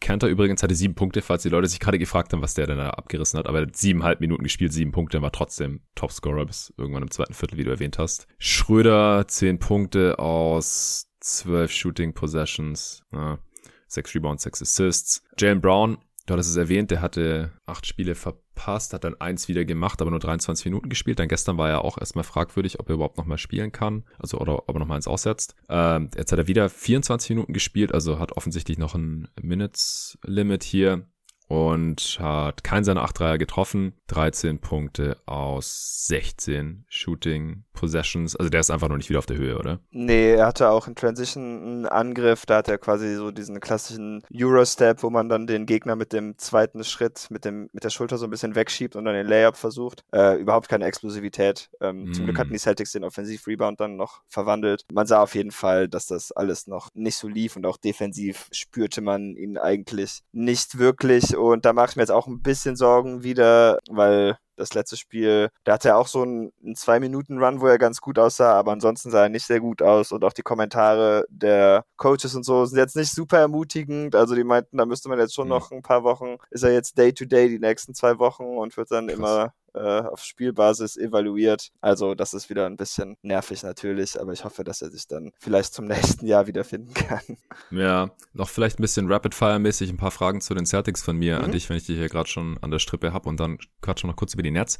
Kanter übrigens hatte sieben Punkte, falls die Leute sich gerade gefragt haben, was der denn da abgerissen hat. Aber er hat siebeneinhalb Minuten gespielt, sieben Punkte, war trotzdem Topscorer bis irgendwann im zweiten Viertel, wie du erwähnt hast. Schröder, zehn Punkte aus zwölf Shooting Possessions, ja. sechs Rebounds, sechs Assists. Jalen Brown Du hattest es erwähnt, der hatte acht Spiele verpasst, hat dann eins wieder gemacht, aber nur 23 Minuten gespielt. Dann gestern war er auch erstmal fragwürdig, ob er überhaupt nochmal spielen kann, also oder ob er nochmal eins aussetzt. Ähm, jetzt hat er wieder 24 Minuten gespielt, also hat offensichtlich noch ein Minutes-Limit hier und hat keinen seiner acht Dreier getroffen. 13 Punkte aus 16 Shooting Possessions. Also der ist einfach noch nicht wieder auf der Höhe, oder? Nee, er hatte auch in Transition einen Angriff. Da hat er quasi so diesen klassischen Euro-Step, wo man dann den Gegner mit dem zweiten Schritt mit, dem, mit der Schulter so ein bisschen wegschiebt und dann den Layup versucht. Äh, überhaupt keine Explosivität. Ähm, mm. Zum Glück hatten die Celtics den Offensiv-Rebound dann noch verwandelt. Man sah auf jeden Fall, dass das alles noch nicht so lief und auch defensiv spürte man ihn eigentlich nicht wirklich und da mache ich mir jetzt auch ein bisschen Sorgen wieder, weil das letzte Spiel, da hatte er auch so einen, einen Zwei-Minuten-Run, wo er ganz gut aussah, aber ansonsten sah er nicht sehr gut aus und auch die Kommentare der Coaches und so sind jetzt nicht super ermutigend. Also die meinten, da müsste man jetzt schon mhm. noch ein paar Wochen, ist er jetzt Day-to-Day -Day die nächsten zwei Wochen und wird dann Krass. immer äh, auf Spielbasis evaluiert. Also das ist wieder ein bisschen nervig natürlich, aber ich hoffe, dass er sich dann vielleicht zum nächsten Jahr wiederfinden kann. Ja, noch vielleicht ein bisschen Rapid-Fire-mäßig ein paar Fragen zu den Celtics von mir mhm. an dich, wenn ich dich hier gerade schon an der Strippe habe und dann quatschen wir noch kurz über die Nets.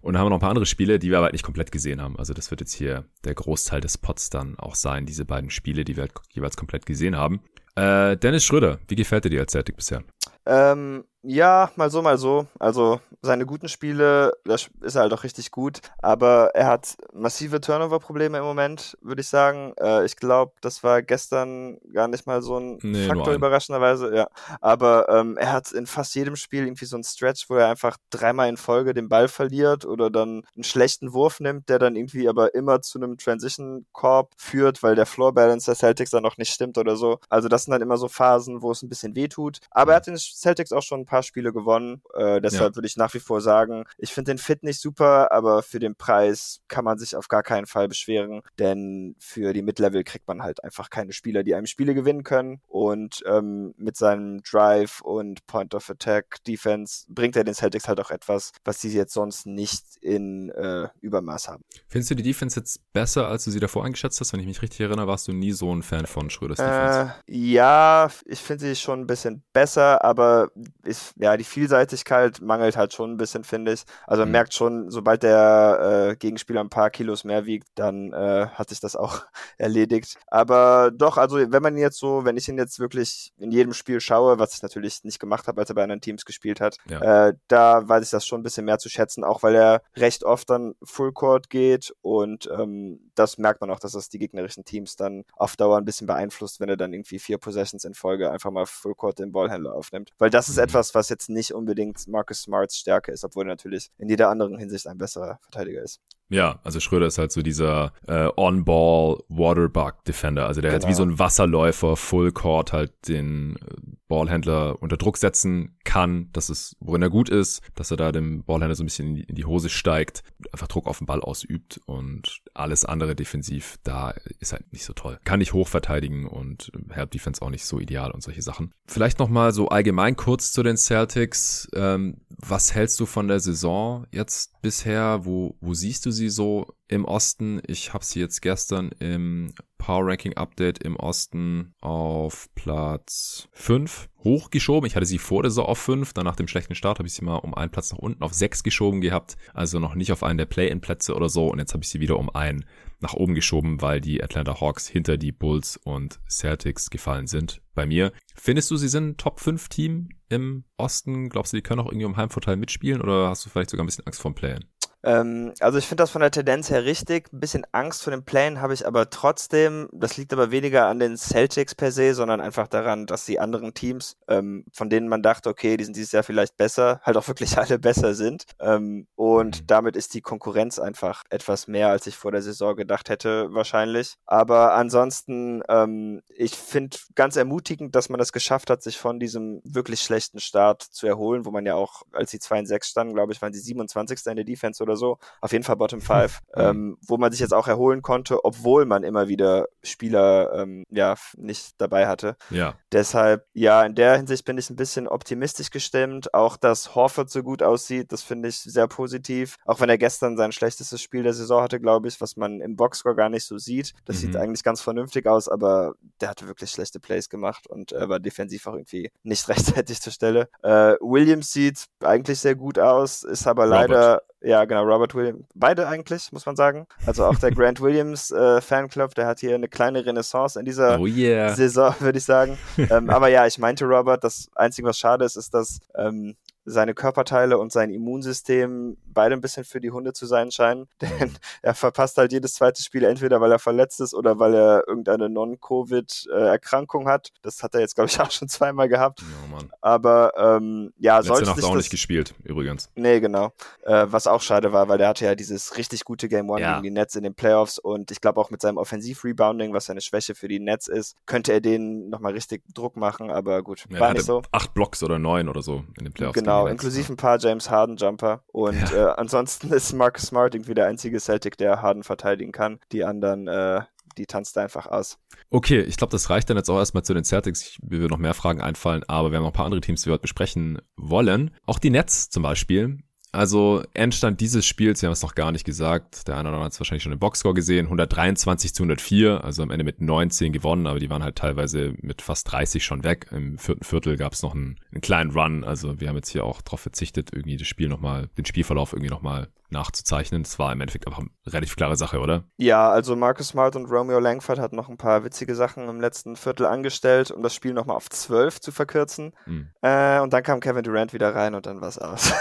Und dann haben wir noch ein paar andere Spiele, die wir aber halt nicht komplett gesehen haben. Also das wird jetzt hier der Großteil des Pots dann auch sein, diese beiden Spiele, die wir halt jeweils komplett gesehen haben. Äh, Dennis Schröder, wie gefällt dir die als Celtic bisher? Ähm, ja, mal so, mal so. Also seine guten Spiele, das ist halt auch richtig gut, aber er hat massive Turnover-Probleme im Moment, würde ich sagen. Äh, ich glaube, das war gestern gar nicht mal so ein nee, Faktor überraschenderweise, ja. Aber ähm, er hat in fast jedem Spiel irgendwie so ein Stretch, wo er einfach dreimal in Folge den Ball verliert oder dann einen schlechten Wurf nimmt, der dann irgendwie aber immer zu einem Transition-Korb führt, weil der Floor-Balance der Celtics dann noch nicht stimmt oder so. Also das sind dann immer so Phasen, wo es ein bisschen weh tut. Aber er hat den Celtics auch schon paar Spiele gewonnen. Äh, deshalb ja. würde ich nach wie vor sagen, ich finde den Fit nicht super, aber für den Preis kann man sich auf gar keinen Fall beschweren, denn für die Mid-Level kriegt man halt einfach keine Spieler, die einem Spiele gewinnen können. Und ähm, mit seinem Drive und Point of Attack Defense bringt er den Celtics halt auch etwas, was sie jetzt sonst nicht in äh, Übermaß haben. Findest du die Defense jetzt besser, als du sie davor eingeschätzt hast? Wenn ich mich richtig erinnere, warst du nie so ein Fan von Schröders Defense. Äh, ja, ich finde sie schon ein bisschen besser, aber ich ja, die Vielseitigkeit mangelt halt schon ein bisschen, finde ich. Also man mhm. merkt schon, sobald der äh, Gegenspieler ein paar Kilos mehr wiegt, dann äh, hat sich das auch erledigt. Aber doch, also wenn man jetzt so, wenn ich ihn jetzt wirklich in jedem Spiel schaue, was ich natürlich nicht gemacht habe, als er bei anderen Teams gespielt hat, ja. äh, da weiß ich das schon ein bisschen mehr zu schätzen, auch weil er recht oft dann Full Court geht und ähm, das merkt man auch, dass das die gegnerischen Teams dann auf Dauer ein bisschen beeinflusst, wenn er dann irgendwie vier Possessions in Folge einfach mal Full Court den Ballhändler aufnimmt. Weil das ist mhm. Etwas, was jetzt nicht unbedingt Marcus Smarts Stärke ist, obwohl er natürlich in jeder anderen Hinsicht ein besserer Verteidiger ist. Ja, also Schröder ist halt so dieser äh, On-Ball Waterbug Defender. Also der genau. halt wie so ein Wasserläufer Full Court halt den äh, Ballhändler unter Druck setzen kann. Das ist, worin er gut ist, dass er da dem Ballhändler so ein bisschen in die, in die Hose steigt, einfach Druck auf den Ball ausübt und alles andere defensiv, da ist halt nicht so toll. Kann nicht hoch verteidigen und Help Defense auch nicht so ideal und solche Sachen. Vielleicht nochmal so allgemein kurz zu den Celtics. Ähm, was hältst du von der Saison jetzt bisher? Wo, wo siehst du sie so im Osten? Ich habe sie jetzt gestern im Power Ranking Update im Osten auf Platz 5 hochgeschoben. Ich hatte sie vor der Saison auf 5, dann nach dem schlechten Start habe ich sie mal um einen Platz nach unten auf 6 geschoben gehabt, also noch nicht auf einen der Play-in-Plätze oder so und jetzt habe ich sie wieder um einen nach oben geschoben, weil die Atlanta Hawks hinter die Bulls und Celtics gefallen sind bei mir. Findest du, sie sind ein Top 5 Team im Osten? Glaubst du, die können auch irgendwie um Heimvorteil mitspielen oder hast du vielleicht sogar ein bisschen Angst vorm Play-in? Ähm, also ich finde das von der Tendenz her richtig. Ein bisschen Angst vor dem Playen habe ich aber trotzdem. Das liegt aber weniger an den Celtics per se, sondern einfach daran, dass die anderen Teams, ähm, von denen man dachte, okay, die sind dieses Jahr vielleicht besser, halt auch wirklich alle besser sind. Ähm, und mhm. damit ist die Konkurrenz einfach etwas mehr, als ich vor der Saison gedacht hätte, wahrscheinlich. Aber ansonsten, ähm, ich finde ganz ermutigend, dass man das geschafft hat, sich von diesem wirklich schlechten Start zu erholen, wo man ja auch, als die 2 in 6 standen, glaube ich, waren die 27. in der Defense oder so. Auf jeden Fall Bottom 5, mhm. ähm, wo man sich jetzt auch erholen konnte, obwohl man immer wieder Spieler ähm, ja nicht dabei hatte. Ja. Deshalb, ja, in der Hinsicht bin ich ein bisschen optimistisch gestimmt. Auch, dass Horford so gut aussieht, das finde ich sehr positiv. Auch wenn er gestern sein schlechtestes Spiel der Saison hatte, glaube ich, was man im Boxscore gar nicht so sieht. Das mhm. sieht eigentlich ganz vernünftig aus, aber der hatte wirklich schlechte Plays gemacht und äh, war defensiv auch irgendwie nicht rechtzeitig zur Stelle. Äh, Williams sieht eigentlich sehr gut aus, ist aber Robert. leider ja, genau, Robert Williams. Beide eigentlich, muss man sagen. Also auch der Grant Williams äh, Fanclub, der hat hier eine kleine Renaissance in dieser oh yeah. Saison, würde ich sagen. ähm, aber ja, ich meinte Robert, das Einzige, was schade ist, ist, dass ähm, seine Körperteile und sein Immunsystem beide ein bisschen für die Hunde zu sein scheinen. Denn mhm. er verpasst halt jedes zweite Spiel, entweder weil er verletzt ist oder weil er irgendeine Non-Covid-Erkrankung hat. Das hat er jetzt, glaube ich, auch schon zweimal gehabt. Ja, Mann. Aber ähm, ja, Letzte sollte Nacht auch das... nicht gespielt, übrigens. Nee, genau. Äh, was auch schade war, weil der hatte ja dieses richtig gute Game One ja. gegen die Nets in den Playoffs und ich glaube auch mit seinem Offensiv-Rebounding, was ja eine Schwäche für die Nets ist, könnte er denen nochmal richtig Druck machen, aber gut, ja, war nicht so. Acht Blocks oder neun oder so in den Playoffs. Genau, inklusive ein paar James Harden Jumper und ja. äh, ansonsten ist Marcus Smart irgendwie der einzige Celtic, der Harden verteidigen kann. Die anderen, äh, die tanzt einfach aus. Okay, ich glaube, das reicht dann jetzt auch erstmal zu den Celtics. Ich, mir würden noch mehr Fragen einfallen, aber wir haben noch ein paar andere Teams, die wir heute besprechen wollen. Auch die Nets zum Beispiel. Also Endstand dieses Spiels, wir haben es noch gar nicht gesagt, der eine oder andere hat es wahrscheinlich schon im Boxscore gesehen, 123 zu 104, also am Ende mit 19 gewonnen, aber die waren halt teilweise mit fast 30 schon weg. Im vierten Viertel gab es noch einen, einen, kleinen Run, also wir haben jetzt hier auch darauf verzichtet, irgendwie das Spiel nochmal, den Spielverlauf irgendwie nochmal nachzuzeichnen. Das war im Endeffekt einfach eine relativ klare Sache, oder? Ja, also Marcus Smart und Romeo Langford hatten noch ein paar witzige Sachen im letzten Viertel angestellt, um das Spiel nochmal auf 12 zu verkürzen. Mhm. Äh, und dann kam Kevin Durant wieder rein und dann war es aus.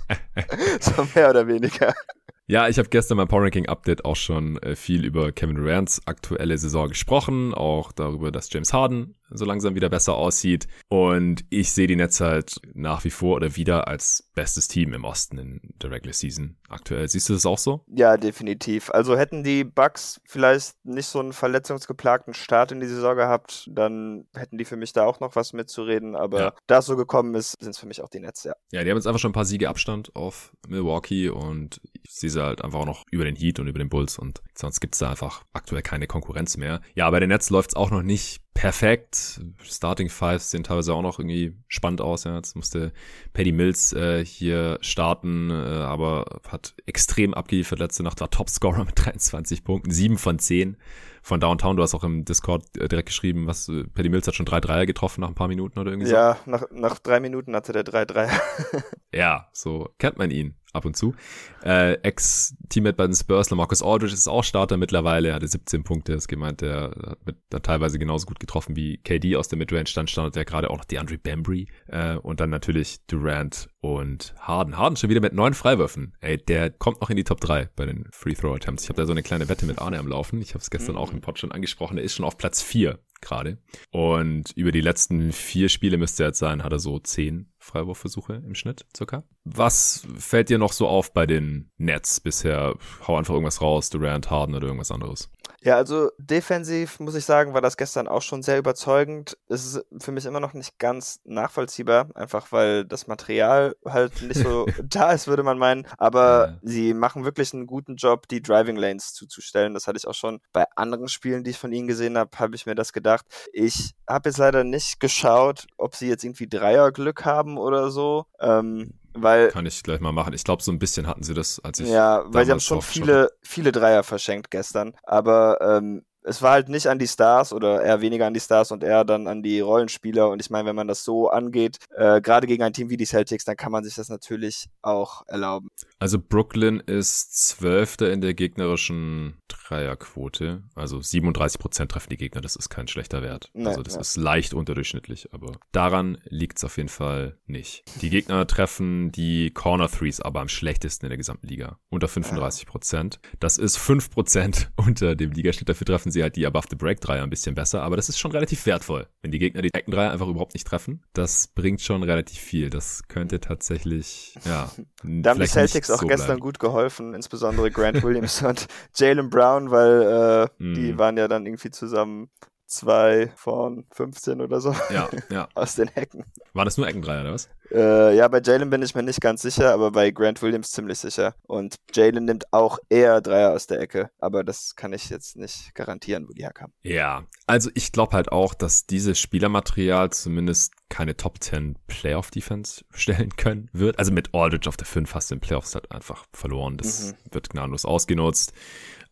so mehr oder weniger. Ja, ich habe gestern beim Power Ranking Update auch schon äh, viel über Kevin Durants aktuelle Saison gesprochen, auch darüber, dass James Harden so langsam wieder besser aussieht. Und ich sehe die Nets halt nach wie vor oder wieder als bestes Team im Osten in der Regular Season aktuell. Siehst du das auch so? Ja, definitiv. Also hätten die Bucks vielleicht nicht so einen verletzungsgeplagten Start in die Saison gehabt, dann hätten die für mich da auch noch was mitzureden. Aber ja. da es so gekommen ist, sind es für mich auch die Nets, ja. Ja, die haben jetzt einfach schon ein paar Siege Abstand auf Milwaukee und ich sehe sie halt einfach auch noch über den Heat und über den Bulls und sonst gibt es da einfach aktuell keine Konkurrenz mehr. Ja, bei den Nets läuft es auch noch nicht perfekt. Starting Fives sehen teilweise auch noch irgendwie spannend aus. Ja. Jetzt musste Paddy Mills äh, hier starten, äh, aber hat extrem abgeliefert letzte Nacht, war Topscorer mit 23 Punkten, 7 von 10 von Downtown. Du hast auch im Discord äh, direkt geschrieben, was äh, Paddy Mills hat schon drei Dreier getroffen nach ein paar Minuten oder irgendwie so. Ja, nach, nach drei Minuten hatte der drei Dreier. ja, so kennt man ihn ab und zu. Äh, Ex-Teammate bei den Spurs, Marcus Aldridge ist auch Starter mittlerweile, er hatte 17 Punkte, das gemeint, der hat mit, da teilweise genauso gut getroffen wie KD aus der Midrange, dann stand der gerade auch noch die Andre Bembry äh, und dann natürlich Durant und Harden. Harden schon wieder mit neun Freiwürfen. Ey, der kommt noch in die Top 3 bei den Free Throw Attempts. Ich habe da so eine kleine Wette mit Arne am Laufen. Ich habe es gestern mhm. auch im Pod schon angesprochen. Er ist schon auf Platz 4 gerade. Und über die letzten vier Spiele müsste er jetzt sein, hat er so zehn Freiwurfversuche im Schnitt circa. Was fällt dir noch so auf bei den Nets bisher? Hau einfach irgendwas raus, Durant, Harden oder irgendwas anderes. Ja, also defensiv muss ich sagen, war das gestern auch schon sehr überzeugend. Es ist für mich immer noch nicht ganz nachvollziehbar, einfach weil das Material halt nicht so da ist, würde man meinen. Aber ja. sie machen wirklich einen guten Job, die Driving Lanes zuzustellen. Das hatte ich auch schon bei anderen Spielen, die ich von ihnen gesehen habe, habe ich mir das gedacht. Ich habe jetzt leider nicht geschaut, ob sie jetzt irgendwie Dreierglück haben oder so. Ähm, weil, Kann ich gleich mal machen. Ich glaube, so ein bisschen hatten sie das, als ich. Ja, weil sie haben schon viele, viele Dreier verschenkt gestern. Aber ähm, es war halt nicht an die Stars oder eher weniger an die Stars und eher dann an die Rollenspieler. Und ich meine, wenn man das so angeht, äh, gerade gegen ein Team wie die Celtics, dann kann man sich das natürlich auch erlauben. Also Brooklyn ist Zwölfter in der gegnerischen Dreierquote. Also 37 Prozent treffen die Gegner, das ist kein schlechter Wert. Nee, also das ja. ist leicht unterdurchschnittlich, aber daran liegt es auf jeden Fall nicht. Die Gegner treffen die Corner Threes aber am schlechtesten in der gesamten Liga. Unter 35 Prozent. Das ist 5 Prozent unter dem Ligaschnitt. Dafür treffen sie halt die Above the Break Dreier ein bisschen besser, aber das ist schon relativ wertvoll. Wenn die Gegner die Eckendreier einfach überhaupt nicht treffen, das bringt schon relativ viel. Das könnte tatsächlich, ja. da haben die Celtics auch so gestern bleiben. gut geholfen, insbesondere Grant Williams und Jalen Brown, weil äh, mm. die waren ja dann irgendwie zusammen zwei von 15 oder so. Ja, ja. Aus den Hecken. Waren das nur Eckendreier oder was? Äh, ja, bei Jalen bin ich mir nicht ganz sicher, aber bei Grant Williams ziemlich sicher. Und Jalen nimmt auch eher Dreier aus der Ecke, aber das kann ich jetzt nicht garantieren, wo die herkamen. Ja, also ich glaube halt auch, dass dieses Spielermaterial zumindest keine Top 10 Playoff Defense stellen können wird. Also mit Aldridge auf der 5 hast du in Playoffs halt einfach verloren. Das mhm. wird gnadenlos ausgenutzt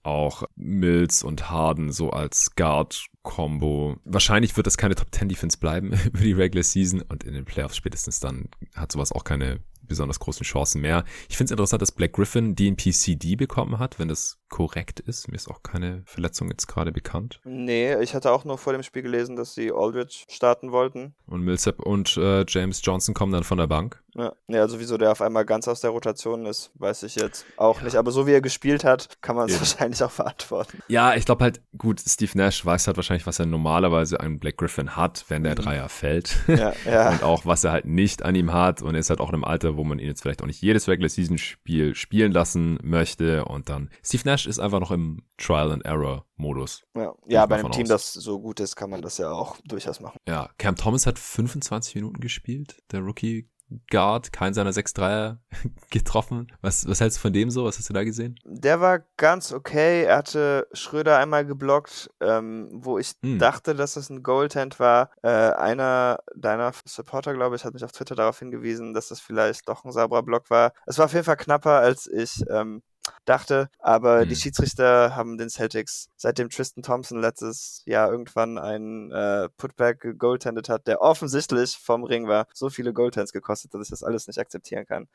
auch Mills und Harden so als Guard-Combo. Wahrscheinlich wird das keine Top 10 Defense bleiben über die Regular Season und in den Playoffs spätestens dann hat sowas auch keine besonders großen Chancen mehr. Ich finde es interessant, dass Black Griffin DNP-CD bekommen hat, wenn das korrekt ist. Mir ist auch keine Verletzung jetzt gerade bekannt. Nee, ich hatte auch nur vor dem Spiel gelesen, dass sie Aldridge starten wollten. Und Millsap und äh, James Johnson kommen dann von der Bank. Ja. ja, also wieso der auf einmal ganz aus der Rotation ist, weiß ich jetzt auch ja. nicht. Aber so wie er gespielt hat, kann man es wahrscheinlich auch verantworten. Ja, ich glaube halt, gut, Steve Nash weiß halt wahrscheinlich, was er normalerweise an Black Griffin hat, wenn der mhm. Dreier fällt. Ja, ja. und auch, was er halt nicht an ihm hat. Und er ist halt auch in einem Alter, wo man ihn jetzt vielleicht auch nicht jedes Regular Season Spiel spielen lassen möchte. Und dann, Steve Nash ist einfach noch im Trial and Error Modus. Ja, ja bei einem Team, aus. das so gut ist, kann man das ja auch durchaus machen. Ja, Cam Thomas hat 25 Minuten gespielt, der Rookie Guard, keinen seiner 6-3er getroffen. Was, was hältst du von dem so? Was hast du da gesehen? Der war ganz okay. Er hatte Schröder einmal geblockt, ähm, wo ich hm. dachte, dass es ein Goaltend war. Äh, einer deiner Supporter, glaube ich, hat mich auf Twitter darauf hingewiesen, dass das vielleicht doch ein sauberer Block war. Es war auf jeden Fall knapper, als ich ähm, dachte. Aber mhm. die Schiedsrichter haben den Celtics, seitdem Tristan Thompson letztes Jahr irgendwann einen äh, Putback goaltended hat, der offensichtlich vom Ring war, so viele Goaltends gekostet, dass ich das alles nicht akzeptieren kann.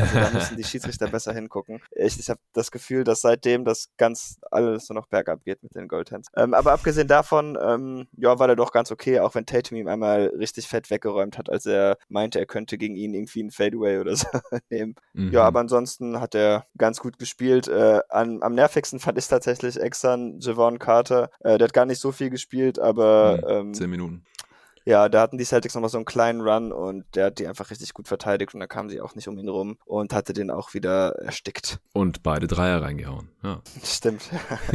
Also da müssen die Schiedsrichter besser hingucken. Ich, ich habe das Gefühl, dass seitdem das ganz alles nur noch bergab geht mit den Goaltends. Ähm, aber abgesehen davon, ähm, ja, war der doch ganz okay, auch wenn Tatum ihm einmal richtig fett weggeräumt hat, als er meinte, er könnte gegen ihn irgendwie einen Fadeaway oder so nehmen. Mhm. Ja, aber ansonsten hat er ganz gut gespielt gespielt. Äh, an, am nervigsten fand ich tatsächlich Exxon Javon Carter. Äh, der hat gar nicht so viel gespielt, aber. Hm, ähm, zehn Minuten. Ja, da hatten die Celtics nochmal so einen kleinen Run und der hat die einfach richtig gut verteidigt und da kamen sie auch nicht um ihn rum und hatte den auch wieder erstickt. Und beide Dreier reingehauen, ja. Stimmt.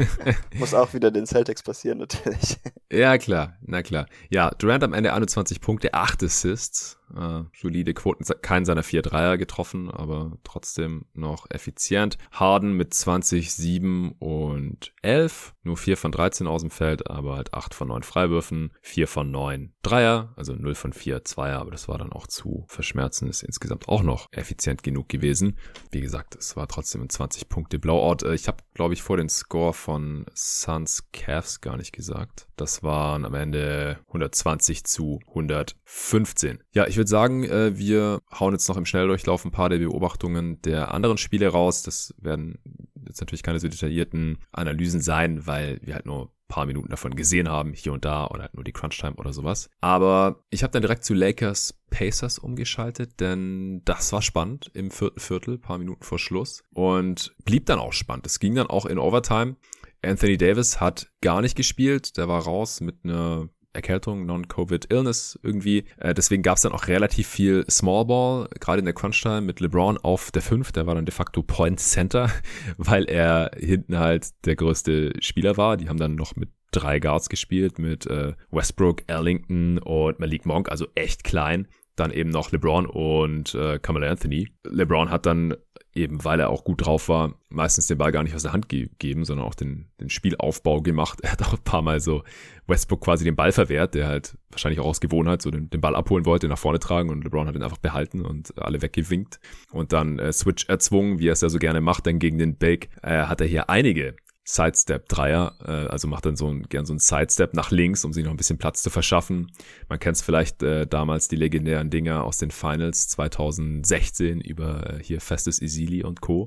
Muss auch wieder den Celtics passieren, natürlich. Ja, klar, na klar. Ja, Durant am Ende 21 Punkte, 8 Assists. Äh, solide Quoten, keinen seiner vier Dreier getroffen, aber trotzdem noch effizient. Harden mit 20, 7 und 11. Nur 4 von 13 aus dem Feld, aber halt 8 von 9 Freiwürfen, 4 von 9 Dreier, also 0 von 4 Zweier, aber das war dann auch zu verschmerzen, ist insgesamt auch noch effizient genug gewesen. Wie gesagt, es war trotzdem ein 20 Punkte Blowout. Äh, ich habe, glaube ich, vor den Score von Suns Cavs gar nicht gesagt. Das waren am Ende 120 zu 115. Ja, ich würde sagen, äh, wir hauen jetzt noch im Schnelldurchlauf ein paar der Beobachtungen der anderen Spiele raus. Das werden jetzt natürlich keine so detaillierten Analysen sein, weil wir halt nur paar Minuten davon gesehen haben, hier und da, oder halt nur die Crunch-Time oder sowas. Aber ich habe dann direkt zu Lakers Pacers umgeschaltet, denn das war spannend im vierten Viertel, paar Minuten vor Schluss. Und blieb dann auch spannend. Es ging dann auch in Overtime. Anthony Davis hat gar nicht gespielt, der war raus mit einer Erkältung, Non-Covid-Illness irgendwie. Äh, deswegen gab es dann auch relativ viel Small Ball, gerade in der Crunch-Time mit LeBron auf der 5. Der war dann de facto Point Center, weil er hinten halt der größte Spieler war. Die haben dann noch mit drei Guards gespielt, mit äh, Westbrook, Ellington und Malik Monk, also echt klein. Dann eben noch LeBron und äh, Kamala Anthony. LeBron hat dann eben weil er auch gut drauf war, meistens den Ball gar nicht aus der Hand gegeben, sondern auch den, den Spielaufbau gemacht. Er hat auch ein paar Mal so Westbrook quasi den Ball verwehrt, der halt wahrscheinlich auch aus Gewohnheit so den, den Ball abholen wollte, nach vorne tragen und LeBron hat ihn einfach behalten und alle weggewinkt und dann äh, Switch erzwungen, wie er es ja so gerne macht, dann gegen den Bake äh, hat er hier einige Sidestep-Dreier, äh, also macht dann so ein, gern so ein Sidestep nach links, um sich noch ein bisschen Platz zu verschaffen. Man kennt es vielleicht äh, damals die legendären Dinger aus den Finals 2016 über äh, hier Festus Isili und Co.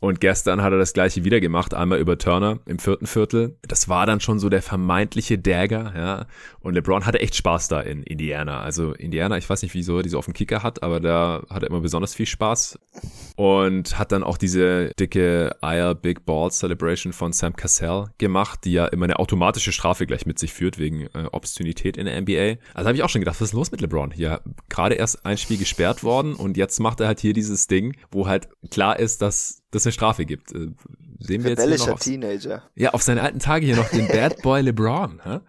Und gestern hat er das gleiche wieder gemacht, einmal über Turner im vierten Viertel. Das war dann schon so der vermeintliche Dagger, ja. Und LeBron hatte echt Spaß da in Indiana. Also Indiana, ich weiß nicht, wieso er diese auf dem Kicker hat, aber da hat er immer besonders viel Spaß. Und hat dann auch diese dicke Eier Big Ball Celebration von Sam Cassell gemacht, die ja immer eine automatische Strafe gleich mit sich führt, wegen äh, Obszönität in der NBA. Also habe ich auch schon gedacht, was ist los mit LeBron? Hier gerade erst ein Spiel gesperrt worden und jetzt macht er halt hier dieses Ding, wo halt klar ist, dass das eine Strafe gibt. Äh, sehen wir jetzt hier noch auf, Teenager. Ja, auf seine alten Tage hier noch den Bad Boy LeBron. Hä?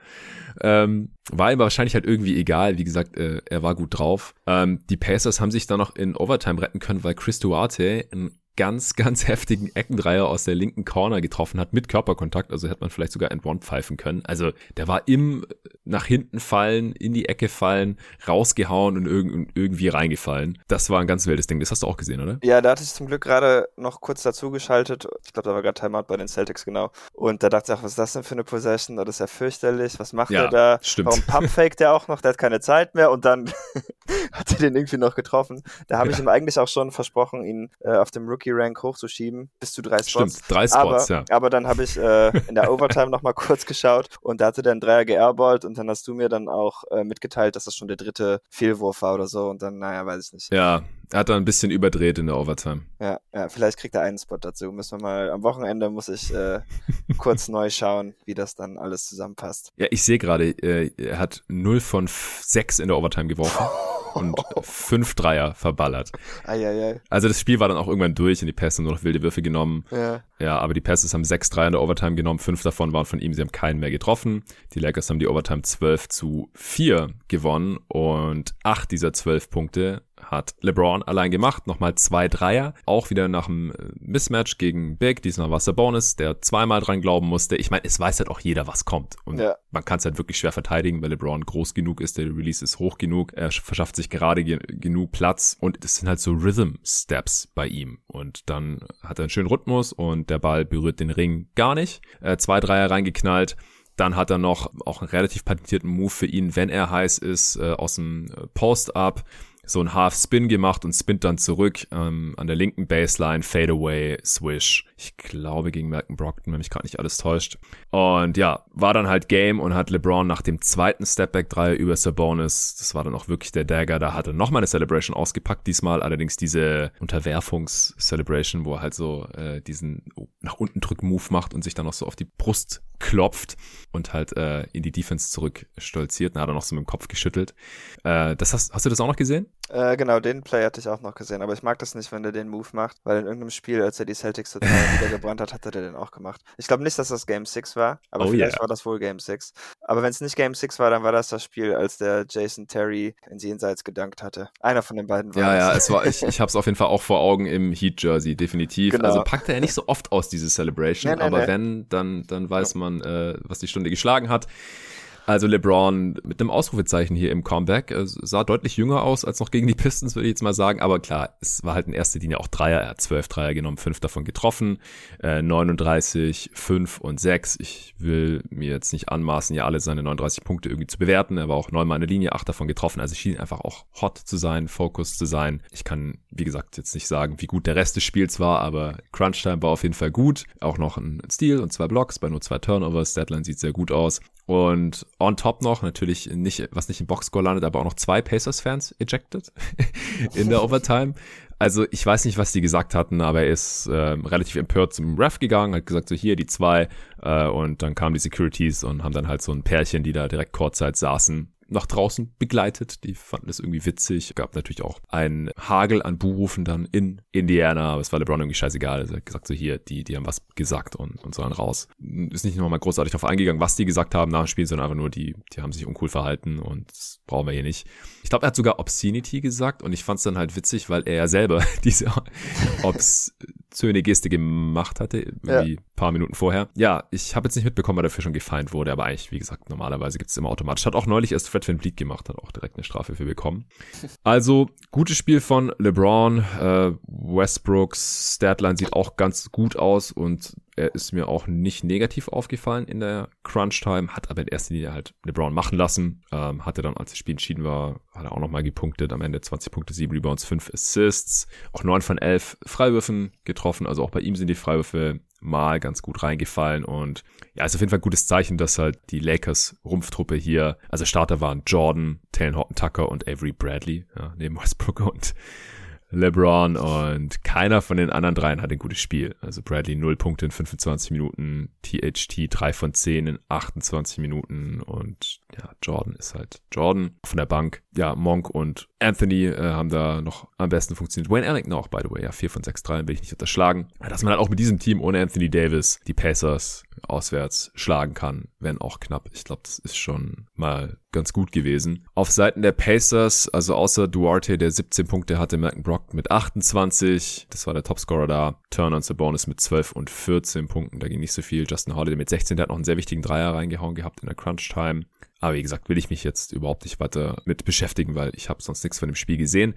Ähm, war ihm wahrscheinlich halt irgendwie egal. Wie gesagt, äh, er war gut drauf. Ähm, die Pacers haben sich dann noch in Overtime retten können, weil Chris Duarte ein ganz, ganz heftigen Eckendreier aus der linken Corner getroffen hat mit Körperkontakt. Also hätte man vielleicht sogar ein One pfeifen können. Also der war im nach hinten fallen, in die Ecke fallen, rausgehauen und irg irgendwie reingefallen. Das war ein ganz wildes Ding. Das hast du auch gesehen, oder? Ja, da hatte ich zum Glück gerade noch kurz dazu geschaltet. Ich glaube, da war gerade Timeout bei den Celtics, genau. Und da dachte ich auch, was ist das denn für eine Possession? Das ist ja fürchterlich. Was macht ja, er da? Stimmt. Warum pumpfaked er auch noch? Der hat keine Zeit mehr und dann hat er den irgendwie noch getroffen. Da habe ja. ich ihm eigentlich auch schon versprochen, ihn äh, auf dem Rookie-Rank hochzuschieben, bis zu drei Spots. Stimmt, drei Spots, aber, ja. Aber dann habe ich äh, in der Overtime nochmal kurz geschaut und da hatte der einen Dreier geairballt und dann hast du mir dann auch äh, mitgeteilt, dass das schon der dritte Fehlwurf war oder so und dann, naja, weiß ich nicht. Ja, er hat da ein bisschen überdreht in der Overtime. Ja, ja, vielleicht kriegt er einen Spot dazu. Müssen wir mal, am Wochenende muss ich äh, kurz neu schauen, wie das dann alles zusammenpasst. Ja, ich sehe gerade, äh, er hat 0 von 6 in der Overtime geworfen. und fünf Dreier verballert. Eieiei. Also das Spiel war dann auch irgendwann durch und die Pässe nur noch wilde Würfe genommen. Ja. Ja, aber die Passes haben sechs Dreier in der Overtime genommen, fünf davon waren von ihm, sie haben keinen mehr getroffen. Die Lakers haben die Overtime 12 zu 4 gewonnen und acht dieser zwölf Punkte hat LeBron allein gemacht. Nochmal zwei Dreier. Auch wieder nach einem äh, Mismatch gegen Big. Diesmal war es der Bonus, der zweimal dran glauben musste. Ich meine, es weiß halt auch jeder, was kommt. Und ja. man kann es halt wirklich schwer verteidigen, weil LeBron groß genug ist. Der Release ist hoch genug. Er verschafft sich gerade ge genug Platz. Und es sind halt so Rhythm Steps bei ihm. Und dann hat er einen schönen Rhythmus und der Ball berührt den Ring gar nicht. Äh, zwei Dreier reingeknallt. Dann hat er noch auch einen relativ patentierten Move für ihn, wenn er heiß ist, äh, aus dem äh, Post-Up so ein Half-Spin gemacht und spinnt dann zurück ähm, an der linken Baseline, Fadeaway, Swish. Ich glaube gegen Malcolm Brockton, wenn mich gerade nicht alles täuscht. Und ja, war dann halt Game und hat LeBron nach dem zweiten Stepback-Dreier über Sabonis, das war dann auch wirklich der Dagger, da hat er nochmal eine Celebration ausgepackt, diesmal allerdings diese Unterwerfungs-Celebration, wo er halt so äh, diesen nach unten Drück-Move macht und sich dann noch so auf die Brust klopft und halt äh, in die Defense zurück stolziert. Da hat er noch so mit dem Kopf geschüttelt. Äh, das hast, hast du das auch noch gesehen? Äh, genau, den Play hatte ich auch noch gesehen, aber ich mag das nicht, wenn der den Move macht, weil in irgendeinem Spiel, als er die Celtics total wieder gebrannt hat, hat er den auch gemacht. Ich glaube nicht, dass das Game 6 war, aber oh, vielleicht yeah. war das wohl Game 6. Aber wenn es nicht Game 6 war, dann war das das Spiel, als der Jason Terry ins Jenseits gedankt hatte. Einer von den beiden war Ja, ja, es war, ich, ich habe es auf jeden Fall auch vor Augen im Heat-Jersey, definitiv. Genau. Also packt er ja nicht so oft aus, diese Celebration, nee, nee, aber nee. wenn, dann, dann weiß man, äh, was die Stunde geschlagen hat. Also LeBron mit einem Ausrufezeichen hier im Comeback. Es sah deutlich jünger aus als noch gegen die Pistons, würde ich jetzt mal sagen. Aber klar, es war halt in erster Linie auch Dreier. Er hat zwölf Dreier genommen, fünf davon getroffen. Äh, 39, 5 und 6. Ich will mir jetzt nicht anmaßen, ja alle seine 39 Punkte irgendwie zu bewerten. Er war auch neunmal in der Linie, acht davon getroffen. Also schien einfach auch hot zu sein, Fokus zu sein. Ich kann, wie gesagt, jetzt nicht sagen, wie gut der Rest des Spiels war, aber Crunch Time war auf jeden Fall gut. Auch noch ein Steal und zwei Blocks bei nur zwei Turnovers. Deadline sieht sehr gut aus. Und on top noch, natürlich nicht, was nicht im Boxscore landet, aber auch noch zwei Pacers-Fans ejected in der Overtime. Also ich weiß nicht, was die gesagt hatten, aber er ist äh, relativ empört zum Ref gegangen, hat gesagt, so hier die zwei äh, und dann kamen die Securities und haben dann halt so ein Pärchen, die da direkt kurzzeit saßen, nach draußen begleitet. Die fanden es irgendwie witzig. Gab natürlich auch einen Hagel an Buhrufen dann in Indiana, aber es war LeBron irgendwie scheißegal. Er hat gesagt, so hier, die, die haben was gesagt und, und sollen raus. Ist nicht nochmal großartig darauf eingegangen, was die gesagt haben nach dem Spiel, sondern einfach nur, die, die haben sich uncool verhalten und das brauchen wir hier nicht. Ich glaube, er hat sogar Obscenity gesagt und ich fand es dann halt witzig, weil er ja selber diese Obs schöne Geste gemacht hatte, irgendwie ja. paar Minuten vorher. Ja, ich habe jetzt nicht mitbekommen, weil dafür schon gefeind wurde, aber eigentlich, wie gesagt, normalerweise gibt's immer automatisch. Hat auch neulich erst Fred Van Vliet gemacht, hat auch direkt eine Strafe für bekommen. Also, gutes Spiel von LeBron. Äh, Westbrooks Statline sieht auch ganz gut aus und er ist mir auch nicht negativ aufgefallen in der Crunch-Time, hat aber in erster Linie halt LeBron machen lassen. Ähm, hatte dann, als das Spiel entschieden war, hat er auch nochmal gepunktet. Am Ende 20 Punkte, 7 Rebounds, 5 Assists. Auch 9 von 11 Freiwürfen getroffen. Also auch bei ihm sind die Freiwürfe mal ganz gut reingefallen und ja, ist auf jeden Fall ein gutes Zeichen, dass halt die Lakers Rumpftruppe hier, also Starter waren Jordan, Taylor Horton Tucker und Avery Bradley, ja, neben Westbrook und LeBron und keiner von den anderen dreien hat ein gutes Spiel. Also Bradley 0 Punkte in 25 Minuten, THT 3 von 10 in 28 Minuten und ja, Jordan ist halt Jordan von der Bank. Ja, Monk und Anthony äh, haben da noch am besten funktioniert. Wayne Ellington auch, by the way, ja, 4 von 6 Dreien will ich nicht unterschlagen. Dass man halt auch mit diesem Team ohne Anthony Davis die Pacers auswärts schlagen kann, wenn auch knapp. Ich glaube, das ist schon mal ganz gut gewesen. Auf Seiten der Pacers, also außer Duarte, der 17 Punkte hatte, Malcolm Brock mit 28, das war der Topscorer da. Turner und Sabonis mit 12 und 14 Punkten, da ging nicht so viel. Justin Holiday mit 16, der hat noch einen sehr wichtigen Dreier reingehauen gehabt in der Crunch Time. Aber wie gesagt, will ich mich jetzt überhaupt nicht weiter mit beschäftigen, weil ich habe sonst nichts von dem Spiel gesehen.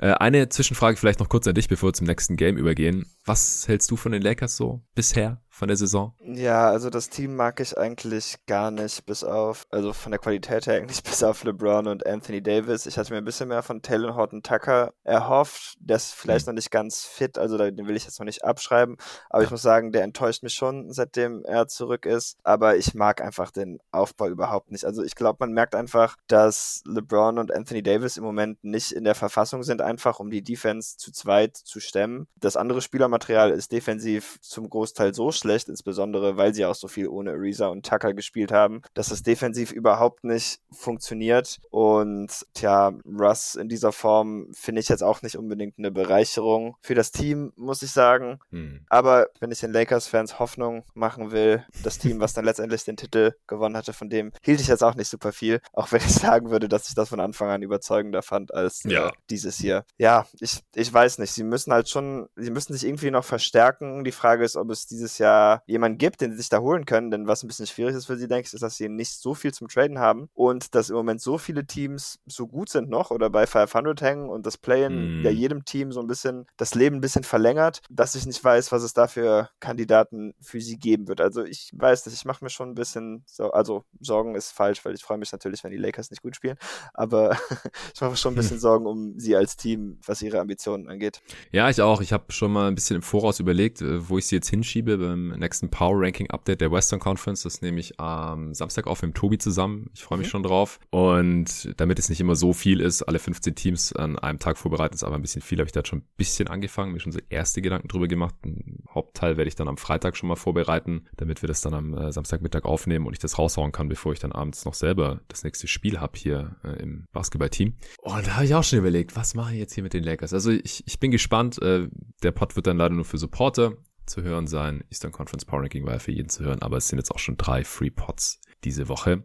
Äh, eine Zwischenfrage vielleicht noch kurz an dich, bevor wir zum nächsten Game übergehen. Was hältst du von den Lakers so bisher? Von der Saison? Ja, also das Team mag ich eigentlich gar nicht, bis auf, also von der Qualität her eigentlich bis auf LeBron und Anthony Davis. Ich hatte mir ein bisschen mehr von Taylor Horton Tucker erhofft. Der ist vielleicht mhm. noch nicht ganz fit, also den will ich jetzt noch nicht abschreiben. Aber ich muss sagen, der enttäuscht mich schon, seitdem er zurück ist. Aber ich mag einfach den Aufbau überhaupt nicht. Also ich glaube, man merkt einfach, dass LeBron und Anthony Davis im Moment nicht in der Verfassung sind, einfach um die Defense zu zweit zu stemmen. Das andere Spielermaterial ist defensiv zum Großteil so schlecht, schlecht, insbesondere weil sie auch so viel ohne Ariza und Tucker gespielt haben, dass es defensiv überhaupt nicht funktioniert. Und tja, Russ in dieser Form finde ich jetzt auch nicht unbedingt eine Bereicherung für das Team, muss ich sagen. Hm. Aber wenn ich den Lakers-Fans Hoffnung machen will, das Team, was dann letztendlich den Titel gewonnen hatte, von dem hielt ich jetzt auch nicht super viel, auch wenn ich sagen würde, dass ich das von Anfang an überzeugender fand als äh, ja. dieses hier. Ja, ich, ich weiß nicht. Sie müssen halt schon, sie müssen sich irgendwie noch verstärken. Die Frage ist, ob es dieses Jahr da jemanden gibt, den sie sich da holen können. Denn was ein bisschen schwierig ist für sie, denke ich, ist, dass sie nicht so viel zum Traden haben und dass im Moment so viele Teams so gut sind noch oder bei 500 hängen und das Play-in mm. ja jedem Team so ein bisschen das Leben ein bisschen verlängert, dass ich nicht weiß, was es da für Kandidaten für sie geben wird. Also ich weiß nicht, ich mache mir schon ein bisschen so, also Sorgen ist falsch, weil ich freue mich natürlich, wenn die Lakers nicht gut spielen, aber ich mache mir schon ein bisschen Sorgen um sie als Team, was ihre Ambitionen angeht. Ja, ich auch. Ich habe schon mal ein bisschen im Voraus überlegt, äh, wo ich sie jetzt hinschiebe beim nächsten Power Ranking Update der Western Conference. Das nehme ich am Samstag auf mit Tobi zusammen. Ich freue mich mhm. schon drauf. Und damit es nicht immer so viel ist, alle 15 Teams an einem Tag vorbereiten, ist aber ein bisschen viel, habe ich da schon ein bisschen angefangen, mir schon so erste Gedanken drüber gemacht. Ein Hauptteil werde ich dann am Freitag schon mal vorbereiten, damit wir das dann am äh, Samstagmittag aufnehmen und ich das raushauen kann, bevor ich dann abends noch selber das nächste Spiel habe hier äh, im Basketballteam. Und da habe ich auch schon überlegt, was mache ich jetzt hier mit den Lakers? Also ich, ich bin gespannt. Äh, der Pod wird dann leider nur für Supporter zu hören sein. Eastern Conference Power Ranking war ja für jeden zu hören, aber es sind jetzt auch schon drei Free Pots diese Woche.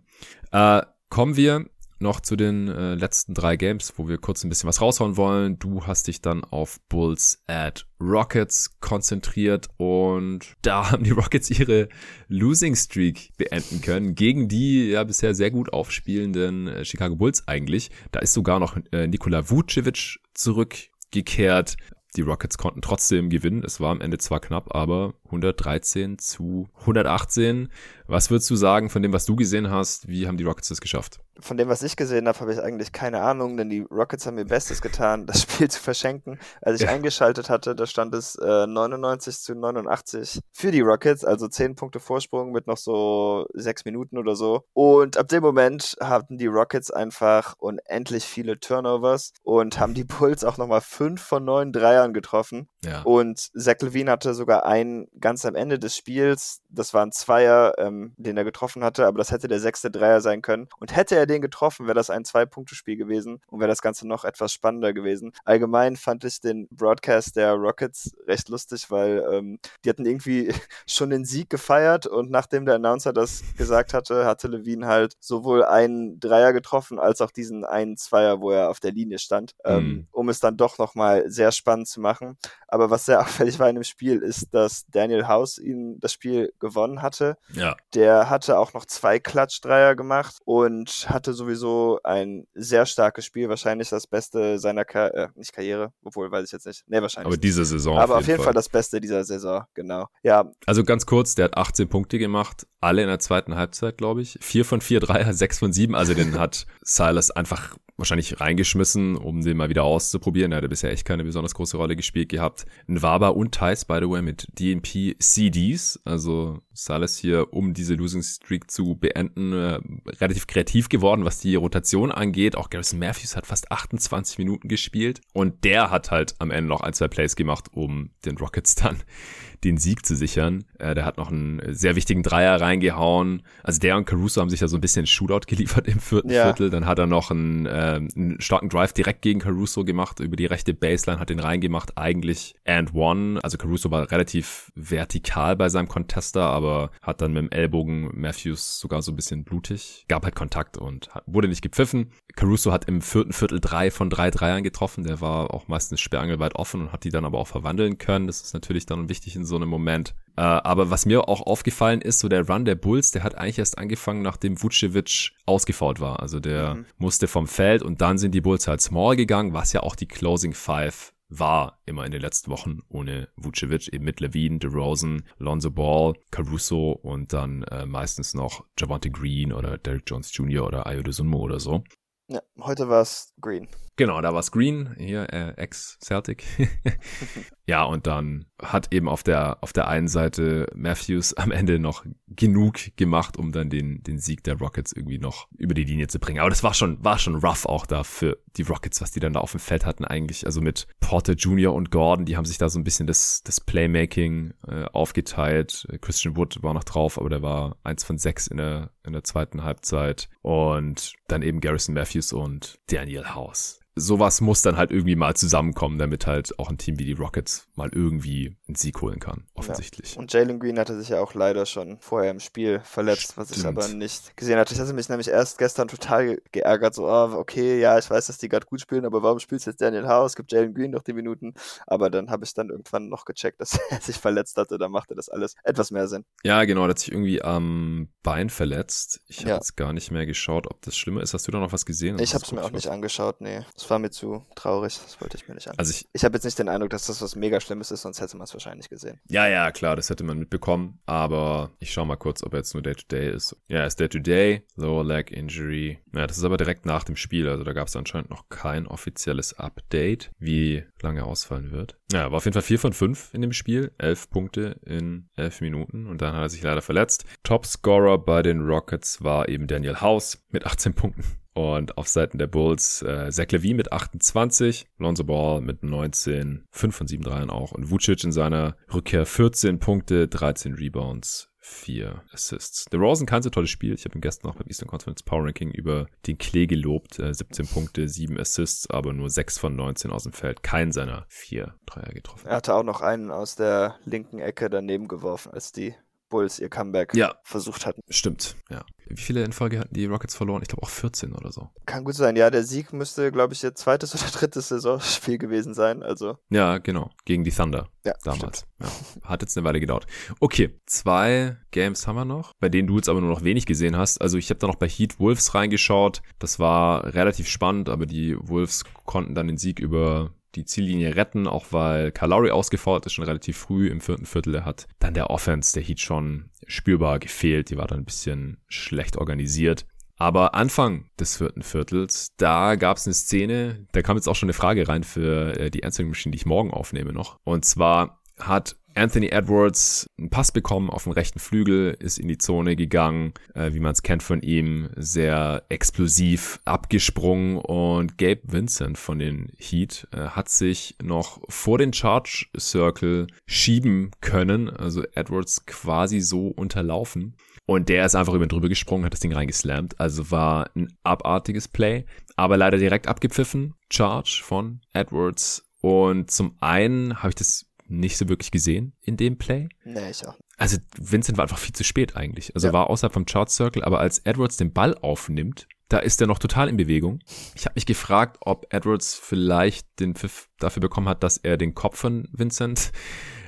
Äh, kommen wir noch zu den äh, letzten drei Games, wo wir kurz ein bisschen was raushauen wollen. Du hast dich dann auf Bulls at Rockets konzentriert und da haben die Rockets ihre Losing Streak beenden können gegen die ja bisher sehr gut aufspielenden äh, Chicago Bulls eigentlich. Da ist sogar noch äh, Nikola Vucevic zurückgekehrt. Die Rockets konnten trotzdem gewinnen. Es war am Ende zwar knapp, aber 113 zu 118. Was würdest du sagen von dem, was du gesehen hast? Wie haben die Rockets das geschafft? Von dem, was ich gesehen habe, habe ich eigentlich keine Ahnung, denn die Rockets haben ihr Bestes getan, das Spiel zu verschenken. Als ich ja. eingeschaltet hatte, da stand es äh, 99 zu 89 für die Rockets, also 10 Punkte Vorsprung mit noch so 6 Minuten oder so. Und ab dem Moment hatten die Rockets einfach unendlich viele Turnovers und haben die Bulls auch nochmal 5 von 9 Dreiern getroffen. Ja. Und Zach Levine hatte sogar einen ganz am Ende des Spiels, das war ein Zweier, ähm, den er getroffen hatte, aber das hätte der sechste Dreier sein können. Und hätte er den getroffen, wäre das ein Zwei-Punkte-Spiel gewesen und wäre das Ganze noch etwas spannender gewesen. Allgemein fand ich den Broadcast der Rockets recht lustig, weil ähm, die hatten irgendwie schon den Sieg gefeiert und nachdem der Announcer das gesagt hatte, hatte Levine halt sowohl einen Dreier getroffen als auch diesen einen Zweier, wo er auf der Linie stand, ähm, mhm. um es dann doch nochmal sehr spannend zu machen. Aber was sehr auffällig war in dem Spiel, ist, dass Daniel House ihn das Spiel gewonnen hatte. Ja. Der hatte auch noch zwei Klatschdreier gemacht und hatte sowieso ein sehr starkes Spiel, wahrscheinlich das Beste seiner Kar äh, nicht Karriere, obwohl weiß ich jetzt nicht. Nee, wahrscheinlich. Aber diese Saison. Aber auf jeden Fall. Fall das Beste dieser Saison, genau. Ja. Also ganz kurz, der hat 18 Punkte gemacht, alle in der zweiten Halbzeit, glaube ich. Vier von vier Dreier, sechs von sieben. Also den hat Silas einfach wahrscheinlich reingeschmissen, um den mal wieder auszuprobieren. Er hatte bisher echt keine besonders große Rolle gespielt gehabt. Nwaba und Thais, by the way, mit DNP CDs. Also Silas hier, um diese Losing Streak zu beenden, äh, relativ kreativ geworden, was die Rotation angeht. Auch Garrison Matthews hat fast 28 Minuten gespielt. Und der hat halt am Ende noch ein, zwei Plays gemacht, um den Rockets dann den Sieg zu sichern. Äh, der hat noch einen sehr wichtigen Dreier reingehauen. Also der und Caruso haben sich ja so ein bisschen Shootout geliefert im vierten ja. Viertel. Dann hat er noch einen, äh, einen starken Drive direkt gegen Caruso gemacht, über die rechte Baseline, hat den reingemacht, eigentlich and one. Also Caruso war relativ vertikal bei seinem Contester, aber hat dann mit dem Ellbogen Matthews sogar so ein bisschen blutig. Gab halt Kontakt und wurde nicht gepfiffen. Caruso hat im vierten Viertel drei von drei Dreiern getroffen. Der war auch meistens sperrangelweit offen und hat die dann aber auch verwandeln können. Das ist natürlich dann wichtig in so einem Moment. Äh, aber was mir auch aufgefallen ist, so der Run der Bulls, der hat eigentlich erst angefangen, nachdem Vucevic ausgefault war. Also der mhm. musste vom Feld und dann sind die Bulls halt small gegangen, was ja auch die Closing Five war immer in den letzten Wochen ohne Vucevic, eben mit Levine, DeRozan, Lonzo Ball, Caruso und dann äh, meistens noch Javante Green oder Derek Jones Jr. oder Ayo Sunmo oder so. Ja, heute war es Green. Genau, da war es Green, hier äh, ex-Celtic. ja, und dann hat eben auf der, auf der einen Seite Matthews am Ende noch genug gemacht, um dann den, den Sieg der Rockets irgendwie noch über die Linie zu bringen. Aber das war schon, war schon rough auch da für die Rockets, was die dann da auf dem Feld hatten eigentlich. Also mit Porter Jr. und Gordon, die haben sich da so ein bisschen das, das Playmaking äh, aufgeteilt. Christian Wood war noch drauf, aber der war eins von sechs in der, in der zweiten Halbzeit. Und dann eben Garrison Matthews und Daniel House sowas muss dann halt irgendwie mal zusammenkommen, damit halt auch ein Team wie die Rockets mal irgendwie einen Sieg holen kann, offensichtlich. Ja. Und Jalen Green hatte sich ja auch leider schon vorher im Spiel verletzt, Stimmt. was ich aber nicht gesehen hatte. Ich hatte mich nämlich erst gestern total geärgert, so, oh, okay, ja, ich weiß, dass die gerade gut spielen, aber warum spielst du jetzt Daniel House? Gibt Jalen Green noch die Minuten? Aber dann habe ich dann irgendwann noch gecheckt, dass er sich verletzt hatte, da machte das alles etwas mehr Sinn. Ja, genau, er hat sich irgendwie am Bein verletzt. Ich habe ja. jetzt gar nicht mehr geschaut, ob das schlimmer ist. Hast du da noch was gesehen? Ich habe es mir auch nicht angeschaut, nee. Das war mir zu traurig, das wollte ich mir nicht an. Also ich, ich habe jetzt nicht den Eindruck, dass das was mega Schlimmes ist, sonst hätte man es wahrscheinlich gesehen. Ja, ja, klar, das hätte man mitbekommen, aber ich schau mal kurz, ob er jetzt nur Day-to-Day -Day ist. Ja, er ist Day-to-Day, Lower Leg Injury. Ja, das ist aber direkt nach dem Spiel, also da gab es anscheinend noch kein offizielles Update, wie lange er ausfallen wird. Ja, war auf jeden Fall 4 von 5 in dem Spiel, 11 Punkte in 11 Minuten und dann hat er sich leider verletzt. Topscorer bei den Rockets war eben Daniel House mit 18 Punkten. Und auf Seiten der Bulls äh, Zach Levine mit 28, Lonzo Ball mit 19, 5 von 7 Dreien auch. Und Vucic in seiner Rückkehr 14 Punkte, 13 Rebounds, 4 Assists. The Rosen kein so tolles Spiel. Ich habe ihn gestern auch beim Eastern Conference Power Ranking über den Klee gelobt. Äh, 17 Punkte, 7 Assists, aber nur 6 von 19 aus dem Feld. Kein seiner 4 Dreier getroffen. Er hatte auch noch einen aus der linken Ecke daneben geworfen, als die Bulls ihr Comeback ja. versucht hatten. Stimmt, ja. Wie viele in Folge hatten die Rockets verloren? Ich glaube auch 14 oder so. Kann gut sein, ja. Der Sieg müsste, glaube ich, ihr zweites oder drittes Saisonspiel gewesen sein. Also. Ja, genau. Gegen die Thunder. Ja, damals. Ja. Hat jetzt eine Weile gedauert. Okay, zwei Games haben wir noch, bei denen du jetzt aber nur noch wenig gesehen hast. Also ich habe da noch bei Heat Wolves reingeschaut. Das war relativ spannend, aber die Wolves konnten dann den Sieg über die Ziellinie retten, auch weil Kalori ausgefordert ist, schon relativ früh im vierten Viertel. Er hat dann der Offense, der Heat schon spürbar gefehlt. Die war dann ein bisschen schlecht organisiert. Aber Anfang des vierten Viertels, da gab es eine Szene, da kam jetzt auch schon eine Frage rein für äh, die Answering Machine, die ich morgen aufnehme noch. Und zwar hat Anthony Edwards einen Pass bekommen auf dem rechten Flügel, ist in die Zone gegangen, äh, wie man es kennt von ihm, sehr explosiv abgesprungen und Gabe Vincent von den Heat äh, hat sich noch vor den Charge Circle schieben können, also Edwards quasi so unterlaufen. Und der ist einfach über ihn drüber gesprungen, hat das Ding reingeslammt. Also war ein abartiges Play, aber leider direkt abgepfiffen. Charge von Edwards. Und zum einen habe ich das nicht so wirklich gesehen in dem Play. Nee, ich auch. Also Vincent war einfach viel zu spät eigentlich. Also ja. war außerhalb vom Chart Circle, aber als Edwards den Ball aufnimmt, da ist er noch total in Bewegung. Ich habe mich gefragt, ob Edwards vielleicht den Pfiff dafür bekommen hat, dass er den Kopf von Vincent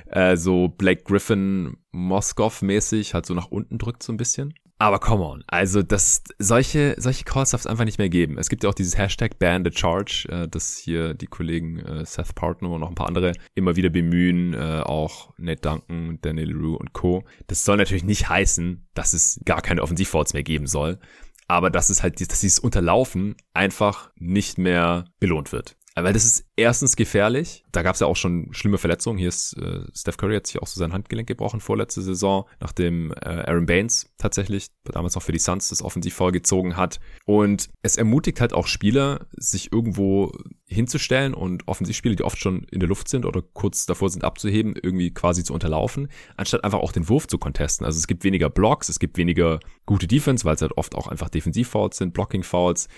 äh, so Blake Griffin Moskow mäßig halt so nach unten drückt so ein bisschen. Aber come on, also das, solche, solche Calls darf es einfach nicht mehr geben. Es gibt ja auch dieses Hashtag Ban the Charge, äh, das hier die Kollegen äh, Seth Partner und noch ein paar andere immer wieder bemühen, äh, auch Nate Duncan, Daniel Rue und Co. Das soll natürlich nicht heißen, dass es gar keine Offensivfouls mehr geben soll, aber dass es halt, dass dieses Unterlaufen einfach nicht mehr belohnt wird. Weil das ist erstens gefährlich. Da gab es ja auch schon schlimme Verletzungen. Hier ist äh, Steph Curry hat sich auch so sein Handgelenk gebrochen vorletzte Saison, nachdem äh, Aaron Baines tatsächlich damals noch für die Suns das offensiv vollgezogen hat. Und es ermutigt halt auch Spieler, sich irgendwo hinzustellen und Offensivspieler, die oft schon in der Luft sind oder kurz davor sind abzuheben, irgendwie quasi zu unterlaufen, anstatt einfach auch den Wurf zu contesten. Also es gibt weniger Blocks, es gibt weniger gute Defense, weil es halt oft auch einfach Defensivfouls sind, Blocking-Fouls.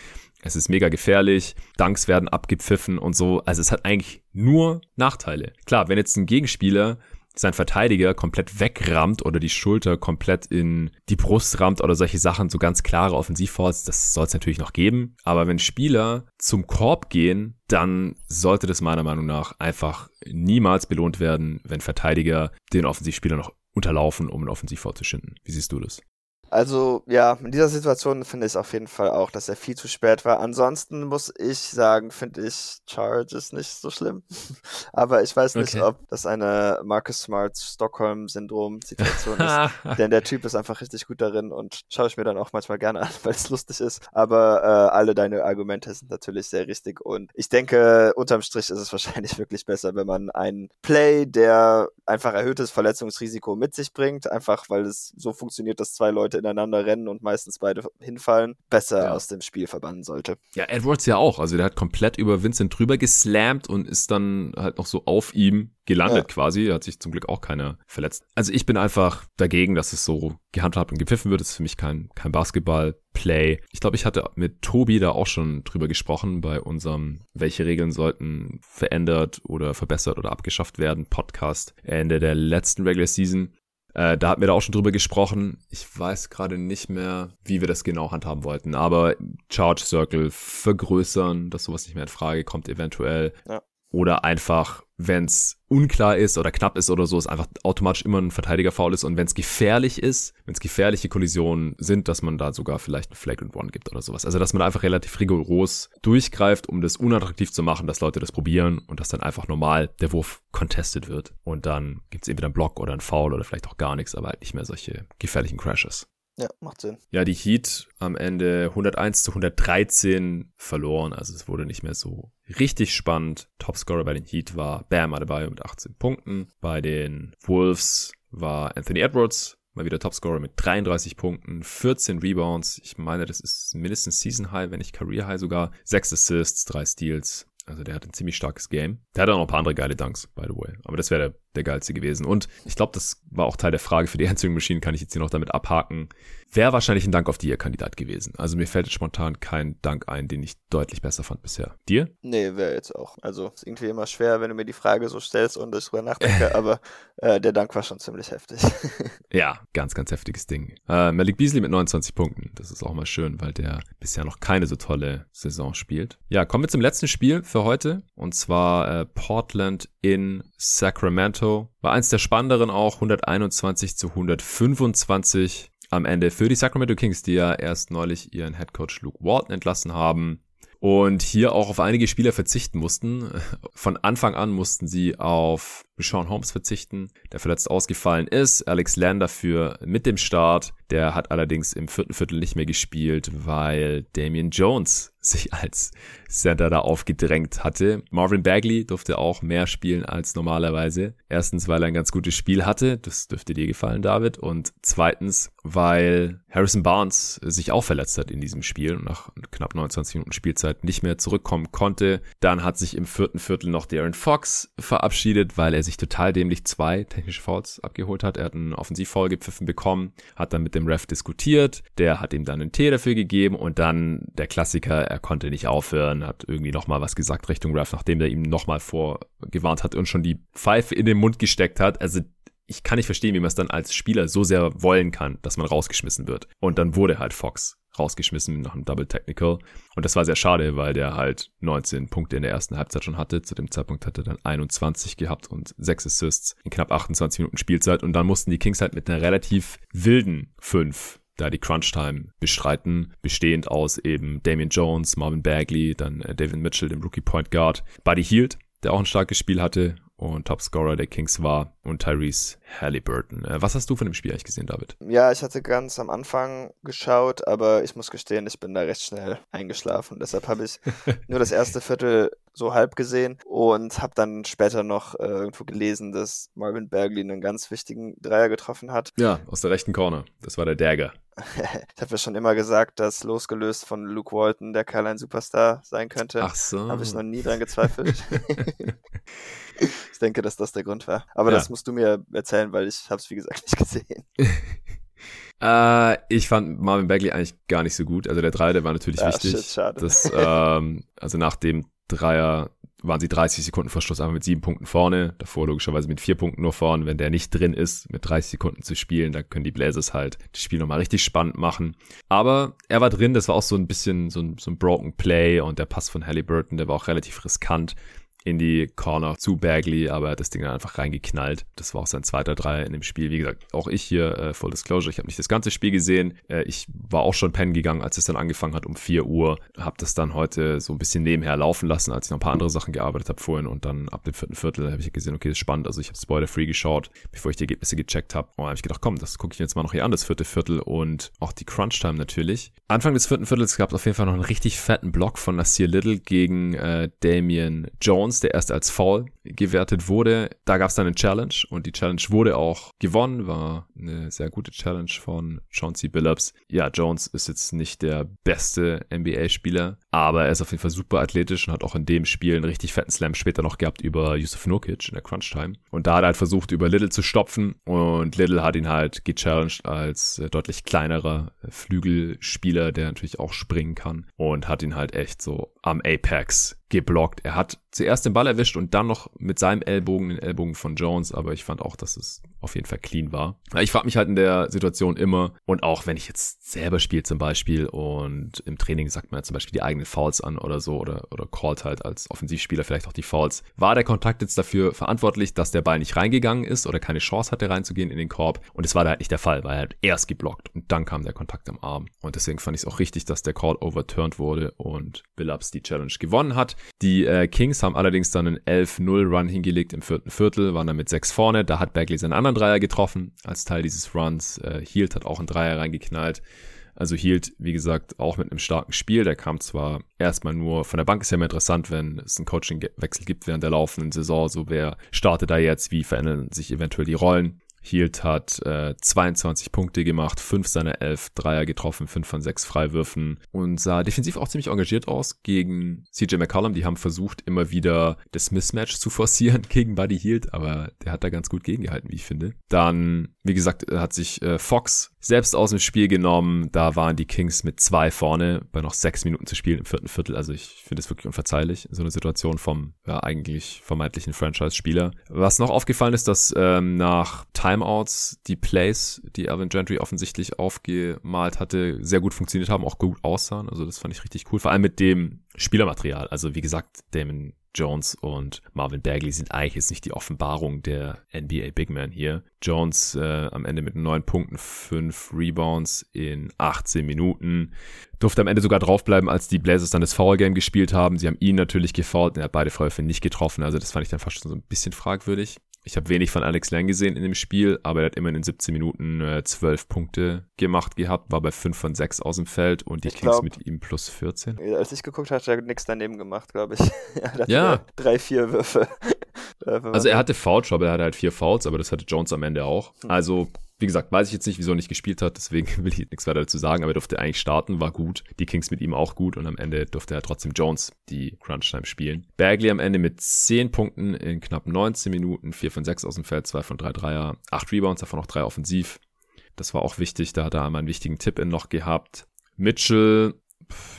Es ist mega gefährlich, Dunks werden abgepfiffen und so. Also es hat eigentlich nur Nachteile. Klar, wenn jetzt ein Gegenspieler sein Verteidiger komplett wegrammt oder die Schulter komplett in die Brust rammt oder solche Sachen, so ganz klare Offensivfouls, das soll es natürlich noch geben. Aber wenn Spieler zum Korb gehen, dann sollte das meiner Meinung nach einfach niemals belohnt werden, wenn Verteidiger den Offensivspieler noch unterlaufen, um einen Offensivfoul zu schinden. Wie siehst du das? Also ja, in dieser Situation finde ich auf jeden Fall auch, dass er viel zu spät war. Ansonsten muss ich sagen, finde ich Charges nicht so schlimm. Aber ich weiß nicht, okay. ob das eine Marcus Smart Stockholm-Syndrom-Situation ist. Denn der Typ ist einfach richtig gut darin und schaue ich mir dann auch manchmal gerne an, weil es lustig ist. Aber äh, alle deine Argumente sind natürlich sehr richtig. Und ich denke, unterm Strich ist es wahrscheinlich wirklich besser, wenn man einen Play, der einfach erhöhtes Verletzungsrisiko mit sich bringt, einfach weil es so funktioniert, dass zwei Leute ineinander rennen und meistens beide hinfallen, besser ja. aus dem Spiel verbannen sollte. Ja, Edwards ja auch. Also der hat komplett über Vincent drüber geslammt und ist dann halt noch so auf ihm gelandet ja. quasi. Da hat sich zum Glück auch keiner verletzt. Also ich bin einfach dagegen, dass es so gehandhabt und gepfiffen wird. Das ist für mich kein, kein Basketball-Play. Ich glaube, ich hatte mit Tobi da auch schon drüber gesprochen bei unserem Welche Regeln sollten verändert oder verbessert oder abgeschafft werden Podcast Ende der letzten Regular Season. Äh, da hatten wir da auch schon drüber gesprochen. Ich weiß gerade nicht mehr, wie wir das genau handhaben wollten, aber Charge Circle vergrößern, dass sowas nicht mehr in Frage kommt, eventuell. Ja. Oder einfach, wenn es unklar ist oder knapp ist oder so, ist einfach automatisch immer ein Verteidiger-Foul ist. Und wenn es gefährlich ist, wenn es gefährliche Kollisionen sind, dass man da sogar vielleicht ein Flagrant One gibt oder sowas. Also, dass man einfach relativ rigoros durchgreift, um das unattraktiv zu machen, dass Leute das probieren und dass dann einfach normal der Wurf contested wird. Und dann gibt es entweder einen Block oder einen Foul oder vielleicht auch gar nichts, aber halt nicht mehr solche gefährlichen Crashes. Ja, macht Sinn. Ja, die Heat am Ende 101 zu 113 verloren. Also es wurde nicht mehr so richtig spannend. Topscorer bei den Heat war Bam Adebayo mit 18 Punkten. Bei den Wolves war Anthony Edwards mal wieder Topscorer mit 33 Punkten, 14 Rebounds. Ich meine, das ist mindestens Season High, wenn nicht Career High sogar. 6 Assists, 3 Steals. Also der hat ein ziemlich starkes Game. Der hat auch noch ein paar andere geile Dunks, by the way. Aber das wäre der, der geilste gewesen. Und ich glaube, das war auch Teil der Frage für die Answering Machine, kann ich jetzt hier noch damit abhaken. Wäre wahrscheinlich ein Dank auf dir Kandidat gewesen. Also mir fällt jetzt spontan kein Dank ein, den ich deutlich besser fand bisher. Dir? Nee, wäre jetzt auch. Also ist irgendwie immer schwer, wenn du mir die Frage so stellst und ich drüber nachdenke, aber äh, der Dank war schon ziemlich heftig. ja, ganz, ganz heftiges Ding. Äh, Malik Beasley mit 29 Punkten. Das ist auch mal schön, weil der bisher noch keine so tolle Saison spielt. Ja, kommen wir zum letzten Spiel für heute. Und zwar äh, Portland in Sacramento. War eins der spannenderen auch, 121 zu 125 am Ende für die Sacramento Kings, die ja erst neulich ihren Headcoach Luke Walton entlassen haben. Und hier auch auf einige Spieler verzichten mussten. Von Anfang an mussten sie auf Sean Holmes verzichten, der verletzt ausgefallen ist. Alex Lander für mit dem Start. Der hat allerdings im vierten Viertel nicht mehr gespielt, weil Damian Jones sich als Center da aufgedrängt hatte. Marvin Bagley durfte auch mehr spielen als normalerweise. Erstens, weil er ein ganz gutes Spiel hatte. Das dürfte dir gefallen, David. Und zweitens, weil Harrison Barnes sich auch verletzt hat in diesem Spiel und nach knapp 29 Minuten Spielzeit nicht mehr zurückkommen konnte. Dann hat sich im vierten Viertel noch Darren Fox verabschiedet, weil er sich total dämlich zwei technische Fouls abgeholt hat. Er hat einen Offensivfoul gepfiffen bekommen, hat dann mit dem Ref diskutiert, der hat ihm dann einen Tee dafür gegeben und dann der Klassiker, er konnte nicht aufhören, hat irgendwie nochmal was gesagt Richtung Ref, nachdem er ihm nochmal vorgewarnt hat und schon die Pfeife in den Mund gesteckt hat. Also ich kann nicht verstehen, wie man es dann als Spieler so sehr wollen kann, dass man rausgeschmissen wird. Und dann wurde halt Fox rausgeschmissen nach einem Double Technical. Und das war sehr schade, weil der halt 19 Punkte in der ersten Halbzeit schon hatte. Zu dem Zeitpunkt hat er dann 21 gehabt und 6 Assists in knapp 28 Minuten Spielzeit. Und dann mussten die Kings halt mit einer relativ wilden 5 da die Crunch-Time bestreiten, bestehend aus eben Damian Jones, Marvin Bagley, dann äh, David Mitchell, dem Rookie Point Guard, Buddy Hield, der auch ein starkes Spiel hatte und Topscorer der Kings war und Tyrese Halliburton. Äh, was hast du von dem Spiel eigentlich gesehen, David? Ja, ich hatte ganz am Anfang geschaut, aber ich muss gestehen, ich bin da recht schnell eingeschlafen. Deshalb habe ich nur das erste Viertel so halb gesehen und habe dann später noch äh, irgendwo gelesen, dass Marvin Bagley einen ganz wichtigen Dreier getroffen hat. Ja, aus der rechten Corner. Das war der Dagger. ich habe ja schon immer gesagt, dass losgelöst von Luke Walton der Carline Superstar sein könnte. Ach so. Habe ich noch nie dran gezweifelt. ich denke, dass das der Grund war. Aber ja. das musst du mir erzählen, weil ich habe es wie gesagt nicht gesehen. Äh, ich fand Marvin Bagley eigentlich gar nicht so gut. Also der Dreier, der war natürlich ja, wichtig. Shit, schade. Das, ähm, also nach dem Dreier waren sie 30 Sekunden vor Schluss einfach mit sieben Punkten vorne. Davor logischerweise mit vier Punkten nur vorne. Wenn der nicht drin ist, mit 30 Sekunden zu spielen, dann können die Blazers halt das Spiel nochmal richtig spannend machen. Aber er war drin, das war auch so ein bisschen so ein, so ein Broken Play und der Pass von Halliburton, der war auch relativ riskant in die Corner zu Bagley, aber er hat das Ding dann einfach reingeknallt. Das war auch sein zweiter Dreier in dem Spiel. Wie gesagt, auch ich hier, äh, Full Disclosure, ich habe nicht das ganze Spiel gesehen. Äh, ich war auch schon pennen gegangen, als es dann angefangen hat um 4 Uhr. Habe das dann heute so ein bisschen nebenher laufen lassen, als ich noch ein paar andere Sachen gearbeitet habe vorhin. Und dann ab dem vierten Viertel habe ich gesehen, okay, das ist spannend. Also ich habe Spoiler-Free geschaut, bevor ich die Ergebnisse gecheckt habe. Und habe ich gedacht, komm, das gucke ich mir jetzt mal noch hier an, das vierte Viertel und auch die Crunch-Time natürlich. Anfang des vierten Viertels gab es auf jeden Fall noch einen richtig fetten Block von Nasir Little gegen äh, Damian Jones, der erst als Foul gewertet wurde. Da gab es dann eine Challenge und die Challenge wurde auch gewonnen, war eine sehr gute Challenge von Chauncey Billups. Ja, Jones ist jetzt nicht der beste NBA-Spieler, aber er ist auf jeden Fall super athletisch und hat auch in dem Spiel einen richtig fetten Slam später noch gehabt über Yusuf Nurkic in der Crunch Time. Und da hat er halt versucht, über Little zu stopfen und Little hat ihn halt gechallenged als äh, deutlich kleinerer Flügelspieler, der natürlich auch springen kann und hat ihn halt echt so am Apex geblockt. Er hat zuerst den Ball erwischt und dann noch mit seinem Ellbogen den Ellbogen von Jones, aber ich fand auch, dass es auf jeden Fall clean war. Ich frage mich halt in der Situation immer und auch wenn ich jetzt selber spiele zum Beispiel und im Training sagt man ja zum Beispiel die eigenen Fouls an oder so oder, oder callt halt als Offensivspieler vielleicht auch die Fouls. War der Kontakt jetzt dafür verantwortlich, dass der Ball nicht reingegangen ist oder keine Chance hatte reinzugehen in den Korb? Und es war da halt nicht der Fall, weil er halt erst geblockt und dann kam der Kontakt am Arm. Und deswegen fand ich es auch richtig, dass der Call overturned wurde und Billups die Challenge gewonnen hat. Die äh, Kings haben allerdings dann einen 11-0 Run hingelegt im vierten Viertel, waren dann mit sechs vorne. Da hat Bagley seinen anderen Dreier getroffen als Teil dieses Runs. Äh, Hield hat auch einen Dreier reingeknallt. Also Hield, wie gesagt, auch mit einem starken Spiel. Der kam zwar erstmal nur von der Bank, ist ja immer interessant, wenn es einen Coachingwechsel gibt während der laufenden Saison. So, wer startet da jetzt? Wie verändern sich eventuell die Rollen? Hield hat äh, 22 Punkte gemacht, 5 seiner 11 Dreier getroffen, 5 von 6 Freiwürfen und sah defensiv auch ziemlich engagiert aus gegen CJ McCollum. Die haben versucht, immer wieder das Mismatch zu forcieren gegen Buddy Hield, aber der hat da ganz gut gegengehalten, wie ich finde. Dann, wie gesagt, hat sich äh, Fox selbst aus dem Spiel genommen. Da waren die Kings mit zwei vorne bei noch sechs Minuten zu spielen im vierten Viertel. Also ich finde es wirklich unverzeihlich, so eine Situation vom ja, eigentlich vermeintlichen Franchise-Spieler. Was noch aufgefallen ist, dass ähm, nach Timeouts die Plays, die Alvin Gentry offensichtlich aufgemalt hatte, sehr gut funktioniert haben, auch gut aussahen. Also das fand ich richtig cool. Vor allem mit dem Spielermaterial. Also wie gesagt, Damon Jones und Marvin Bagley sind eigentlich jetzt nicht die Offenbarung der NBA Big Man hier. Jones äh, am Ende mit neun Punkten, fünf Rebounds in 18 Minuten. Durfte am Ende sogar draufbleiben, als die Blazers dann das Foul Game gespielt haben. Sie haben ihn natürlich gefoult, er hat beide Freiwürfe nicht getroffen. Also das fand ich dann fast schon so ein bisschen fragwürdig. Ich habe wenig von Alex Lang gesehen in dem Spiel, aber er hat immerhin in 17 Minuten äh, 12 Punkte gemacht gehabt, war bei 5 von 6 aus dem Feld und die ich Kings glaub, mit ihm plus 14. Als ich geguckt habe, hat er nichts daneben gemacht, glaube ich. er ja. Drei, vier Würfe. also er hatte Foul-Job, er hatte halt vier Fouls, aber das hatte Jones am Ende auch. Hm. Also wie gesagt, weiß ich jetzt nicht, wieso er nicht gespielt hat, deswegen will ich nichts weiter dazu sagen, aber er durfte eigentlich starten, war gut. Die Kings mit ihm auch gut und am Ende durfte er trotzdem Jones die Crunch-Time spielen. Bagley am Ende mit 10 Punkten in knapp 19 Minuten, 4 von 6 aus dem Feld, 2 von 3 Dreier, 8 Rebounds, davon noch 3 offensiv. Das war auch wichtig, da hat er einmal einen wichtigen Tipp in noch gehabt. Mitchell,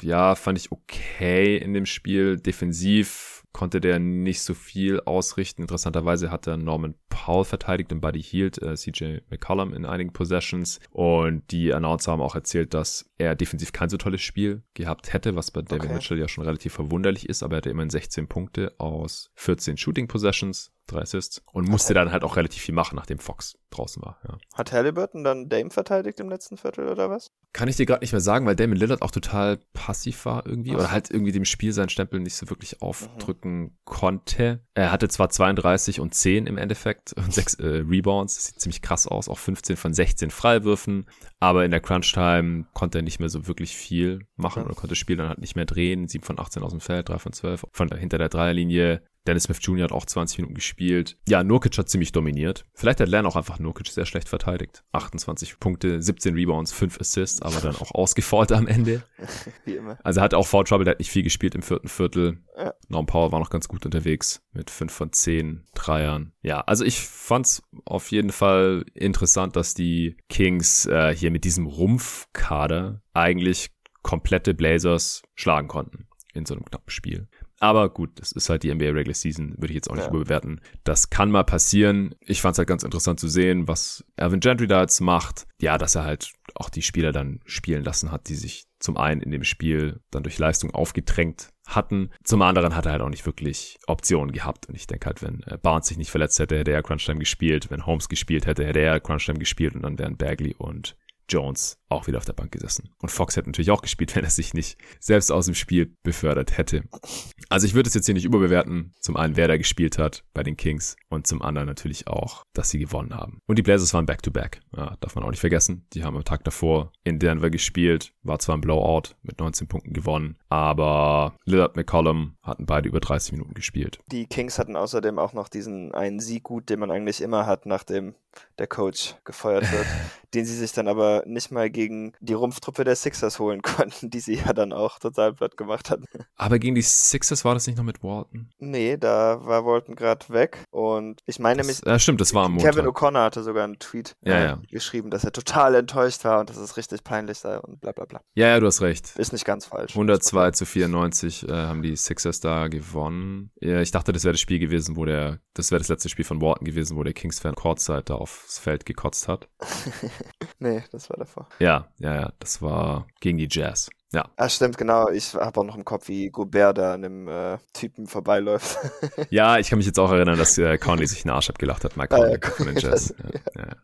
ja, fand ich okay in dem Spiel. Defensiv konnte der nicht so viel ausrichten. Interessanterweise hat er Norman Howell verteidigt und Buddy Hield, äh, CJ McCollum in einigen Possessions. Und die Announcer haben auch erzählt, dass er defensiv kein so tolles Spiel gehabt hätte, was bei David okay. Mitchell ja schon relativ verwunderlich ist, aber er hatte immerhin 16 Punkte aus 14 Shooting Possessions drei Assists und musste dann halt auch relativ viel machen, nachdem Fox draußen war. Ja. Hat Halliburton dann Dame verteidigt im letzten Viertel oder was? Kann ich dir gerade nicht mehr sagen, weil Damon Lillard auch total passiv war irgendwie Ach. oder halt irgendwie dem Spiel seinen Stempel nicht so wirklich aufdrücken mhm. konnte. Er hatte zwar 32 und 10 im Endeffekt und 6 äh, Rebounds, das sieht ziemlich krass aus, auch 15 von 16 Freiwürfen, aber in der Crunch Time konnte er nicht mehr so wirklich viel machen okay. oder konnte das Spiel dann halt nicht mehr drehen. 7 von 18 aus dem Feld, 3 von 12 von hinter der Dreierlinie. Dennis Smith Jr. hat auch 20 Minuten gespielt. Ja, Nurkic hat ziemlich dominiert. Vielleicht hat Len auch einfach Nurkic sehr schlecht verteidigt. 28 Punkte, 17 Rebounds, 5 Assists, aber dann auch ausgefault am Ende. Wie immer. Also er hat auch Foul Trouble, der hat nicht viel gespielt im vierten Viertel. Ja. Norm Power war noch ganz gut unterwegs mit 5 von 10 Dreiern. Ja, also ich fand's auf jeden Fall interessant, dass die Kings äh, hier mit diesem Rumpfkader eigentlich komplette Blazers schlagen konnten in so einem knappen Spiel. Aber gut, das ist halt die NBA Regular Season, würde ich jetzt auch nicht ja. überbewerten. Das kann mal passieren. Ich fand es halt ganz interessant zu sehen, was Alvin Gentry da jetzt macht. Ja, dass er halt auch die Spieler dann spielen lassen hat, die sich zum einen in dem Spiel dann durch Leistung aufgedrängt hatten. Zum anderen hat er halt auch nicht wirklich Optionen gehabt. Und ich denke halt, wenn äh, Barnes sich nicht verletzt hätte, hätte er Crunch Time gespielt. Wenn Holmes gespielt hätte, hätte er Crunch Time gespielt und dann wären Bagley und Jones auch wieder auf der Bank gesessen. Und Fox hätte natürlich auch gespielt, wenn er sich nicht selbst aus dem Spiel befördert hätte. Also ich würde es jetzt hier nicht überbewerten. Zum einen, wer da gespielt hat bei den Kings und zum anderen natürlich auch, dass sie gewonnen haben. Und die Blazers waren Back-to-Back. -back. Ja, darf man auch nicht vergessen. Die haben am Tag davor in Denver gespielt. War zwar ein Blowout mit 19 Punkten gewonnen, aber Lillard McCollum hatten beide über 30 Minuten gespielt. Die Kings hatten außerdem auch noch diesen einen Sieg gut, den man eigentlich immer hat, nachdem der Coach gefeuert wird, den sie sich dann aber nicht mal gegen die Rumpftruppe der Sixers holen konnten, die sie ja dann auch total platt gemacht hatten. Aber gegen die Sixers war das nicht noch mit Walton? Nee, da war Walton gerade weg und ich meine das, nämlich. Ja, stimmt, das war am Montag. Kevin O'Connor hatte sogar einen Tweet ja, äh, ja. geschrieben, dass er total enttäuscht war und dass es richtig peinlich sei und bla bla bla. Ja, ja, du hast recht. Ist nicht ganz falsch. 102 zu 94 äh, haben die Sixers da gewonnen. Ja, ich dachte, das wäre das Spiel gewesen, wo der, das wäre das letzte Spiel von Walton gewesen, wo der Kings-Fan Courtside da aufs Feld gekotzt hat. nee, das war davor. Ja, ja, ja, das war gegen die Jazz. Ja. Ah, stimmt, genau. Ich habe auch noch im Kopf, wie Gobert da an einem äh, Typen vorbeiläuft. ja, ich kann mich jetzt auch erinnern, dass äh, Conley sich einen Arsch abgelacht hat, Mike Conley ah, ja, von den Jazz. Ja, ja.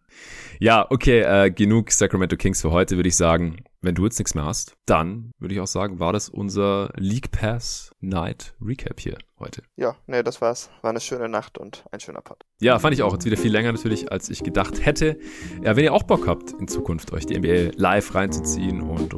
ja okay, äh, genug Sacramento Kings für heute, würde ich sagen. Wenn du jetzt nichts mehr hast, dann würde ich auch sagen, war das unser League Pass Night Recap hier heute. Ja, nee, das war's. War eine schöne Nacht und ein schöner Pod. Ja, fand ich auch. Jetzt wieder viel länger natürlich, als ich gedacht hätte. Ja, wenn ihr auch Bock habt, in Zukunft euch die NBA live reinzuziehen und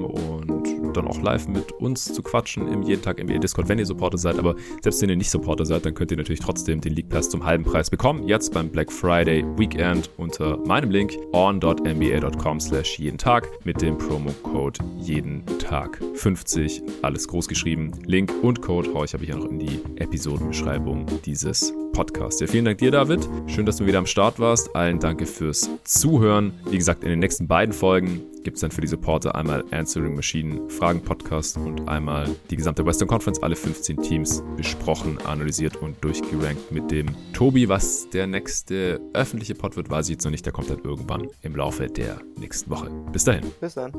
rumzuzappen und dann auch live mit uns zu quatschen im jeden Tag NBA Discord, wenn ihr Supporter seid. Aber selbst wenn ihr nicht Supporter seid, dann könnt ihr natürlich trotzdem den League Pass zum halben Preis bekommen. Jetzt beim Black Friday Weekend unter meinem Link on.nba.com slash jeden Tag mit dem Promo-Code jeden Tag 50. Alles groß geschrieben. Link und Code haue ich aber hier noch in die Episodenbeschreibung dieses Podcasts. Ja, vielen Dank dir, David. Schön, dass du wieder am Start warst. Allen danke fürs Zuhören. Wie gesagt, in den nächsten beiden Folgen gibt es dann für die Supporter einmal Answering Machine Fragen Podcast und einmal die gesamte Western Conference, alle 15 Teams besprochen, analysiert und durchgerankt mit dem Tobi. Was der nächste öffentliche Pod wird, weiß ich jetzt noch nicht. Der kommt dann irgendwann im Laufe der nächsten Woche. Bis dahin. Bis dann.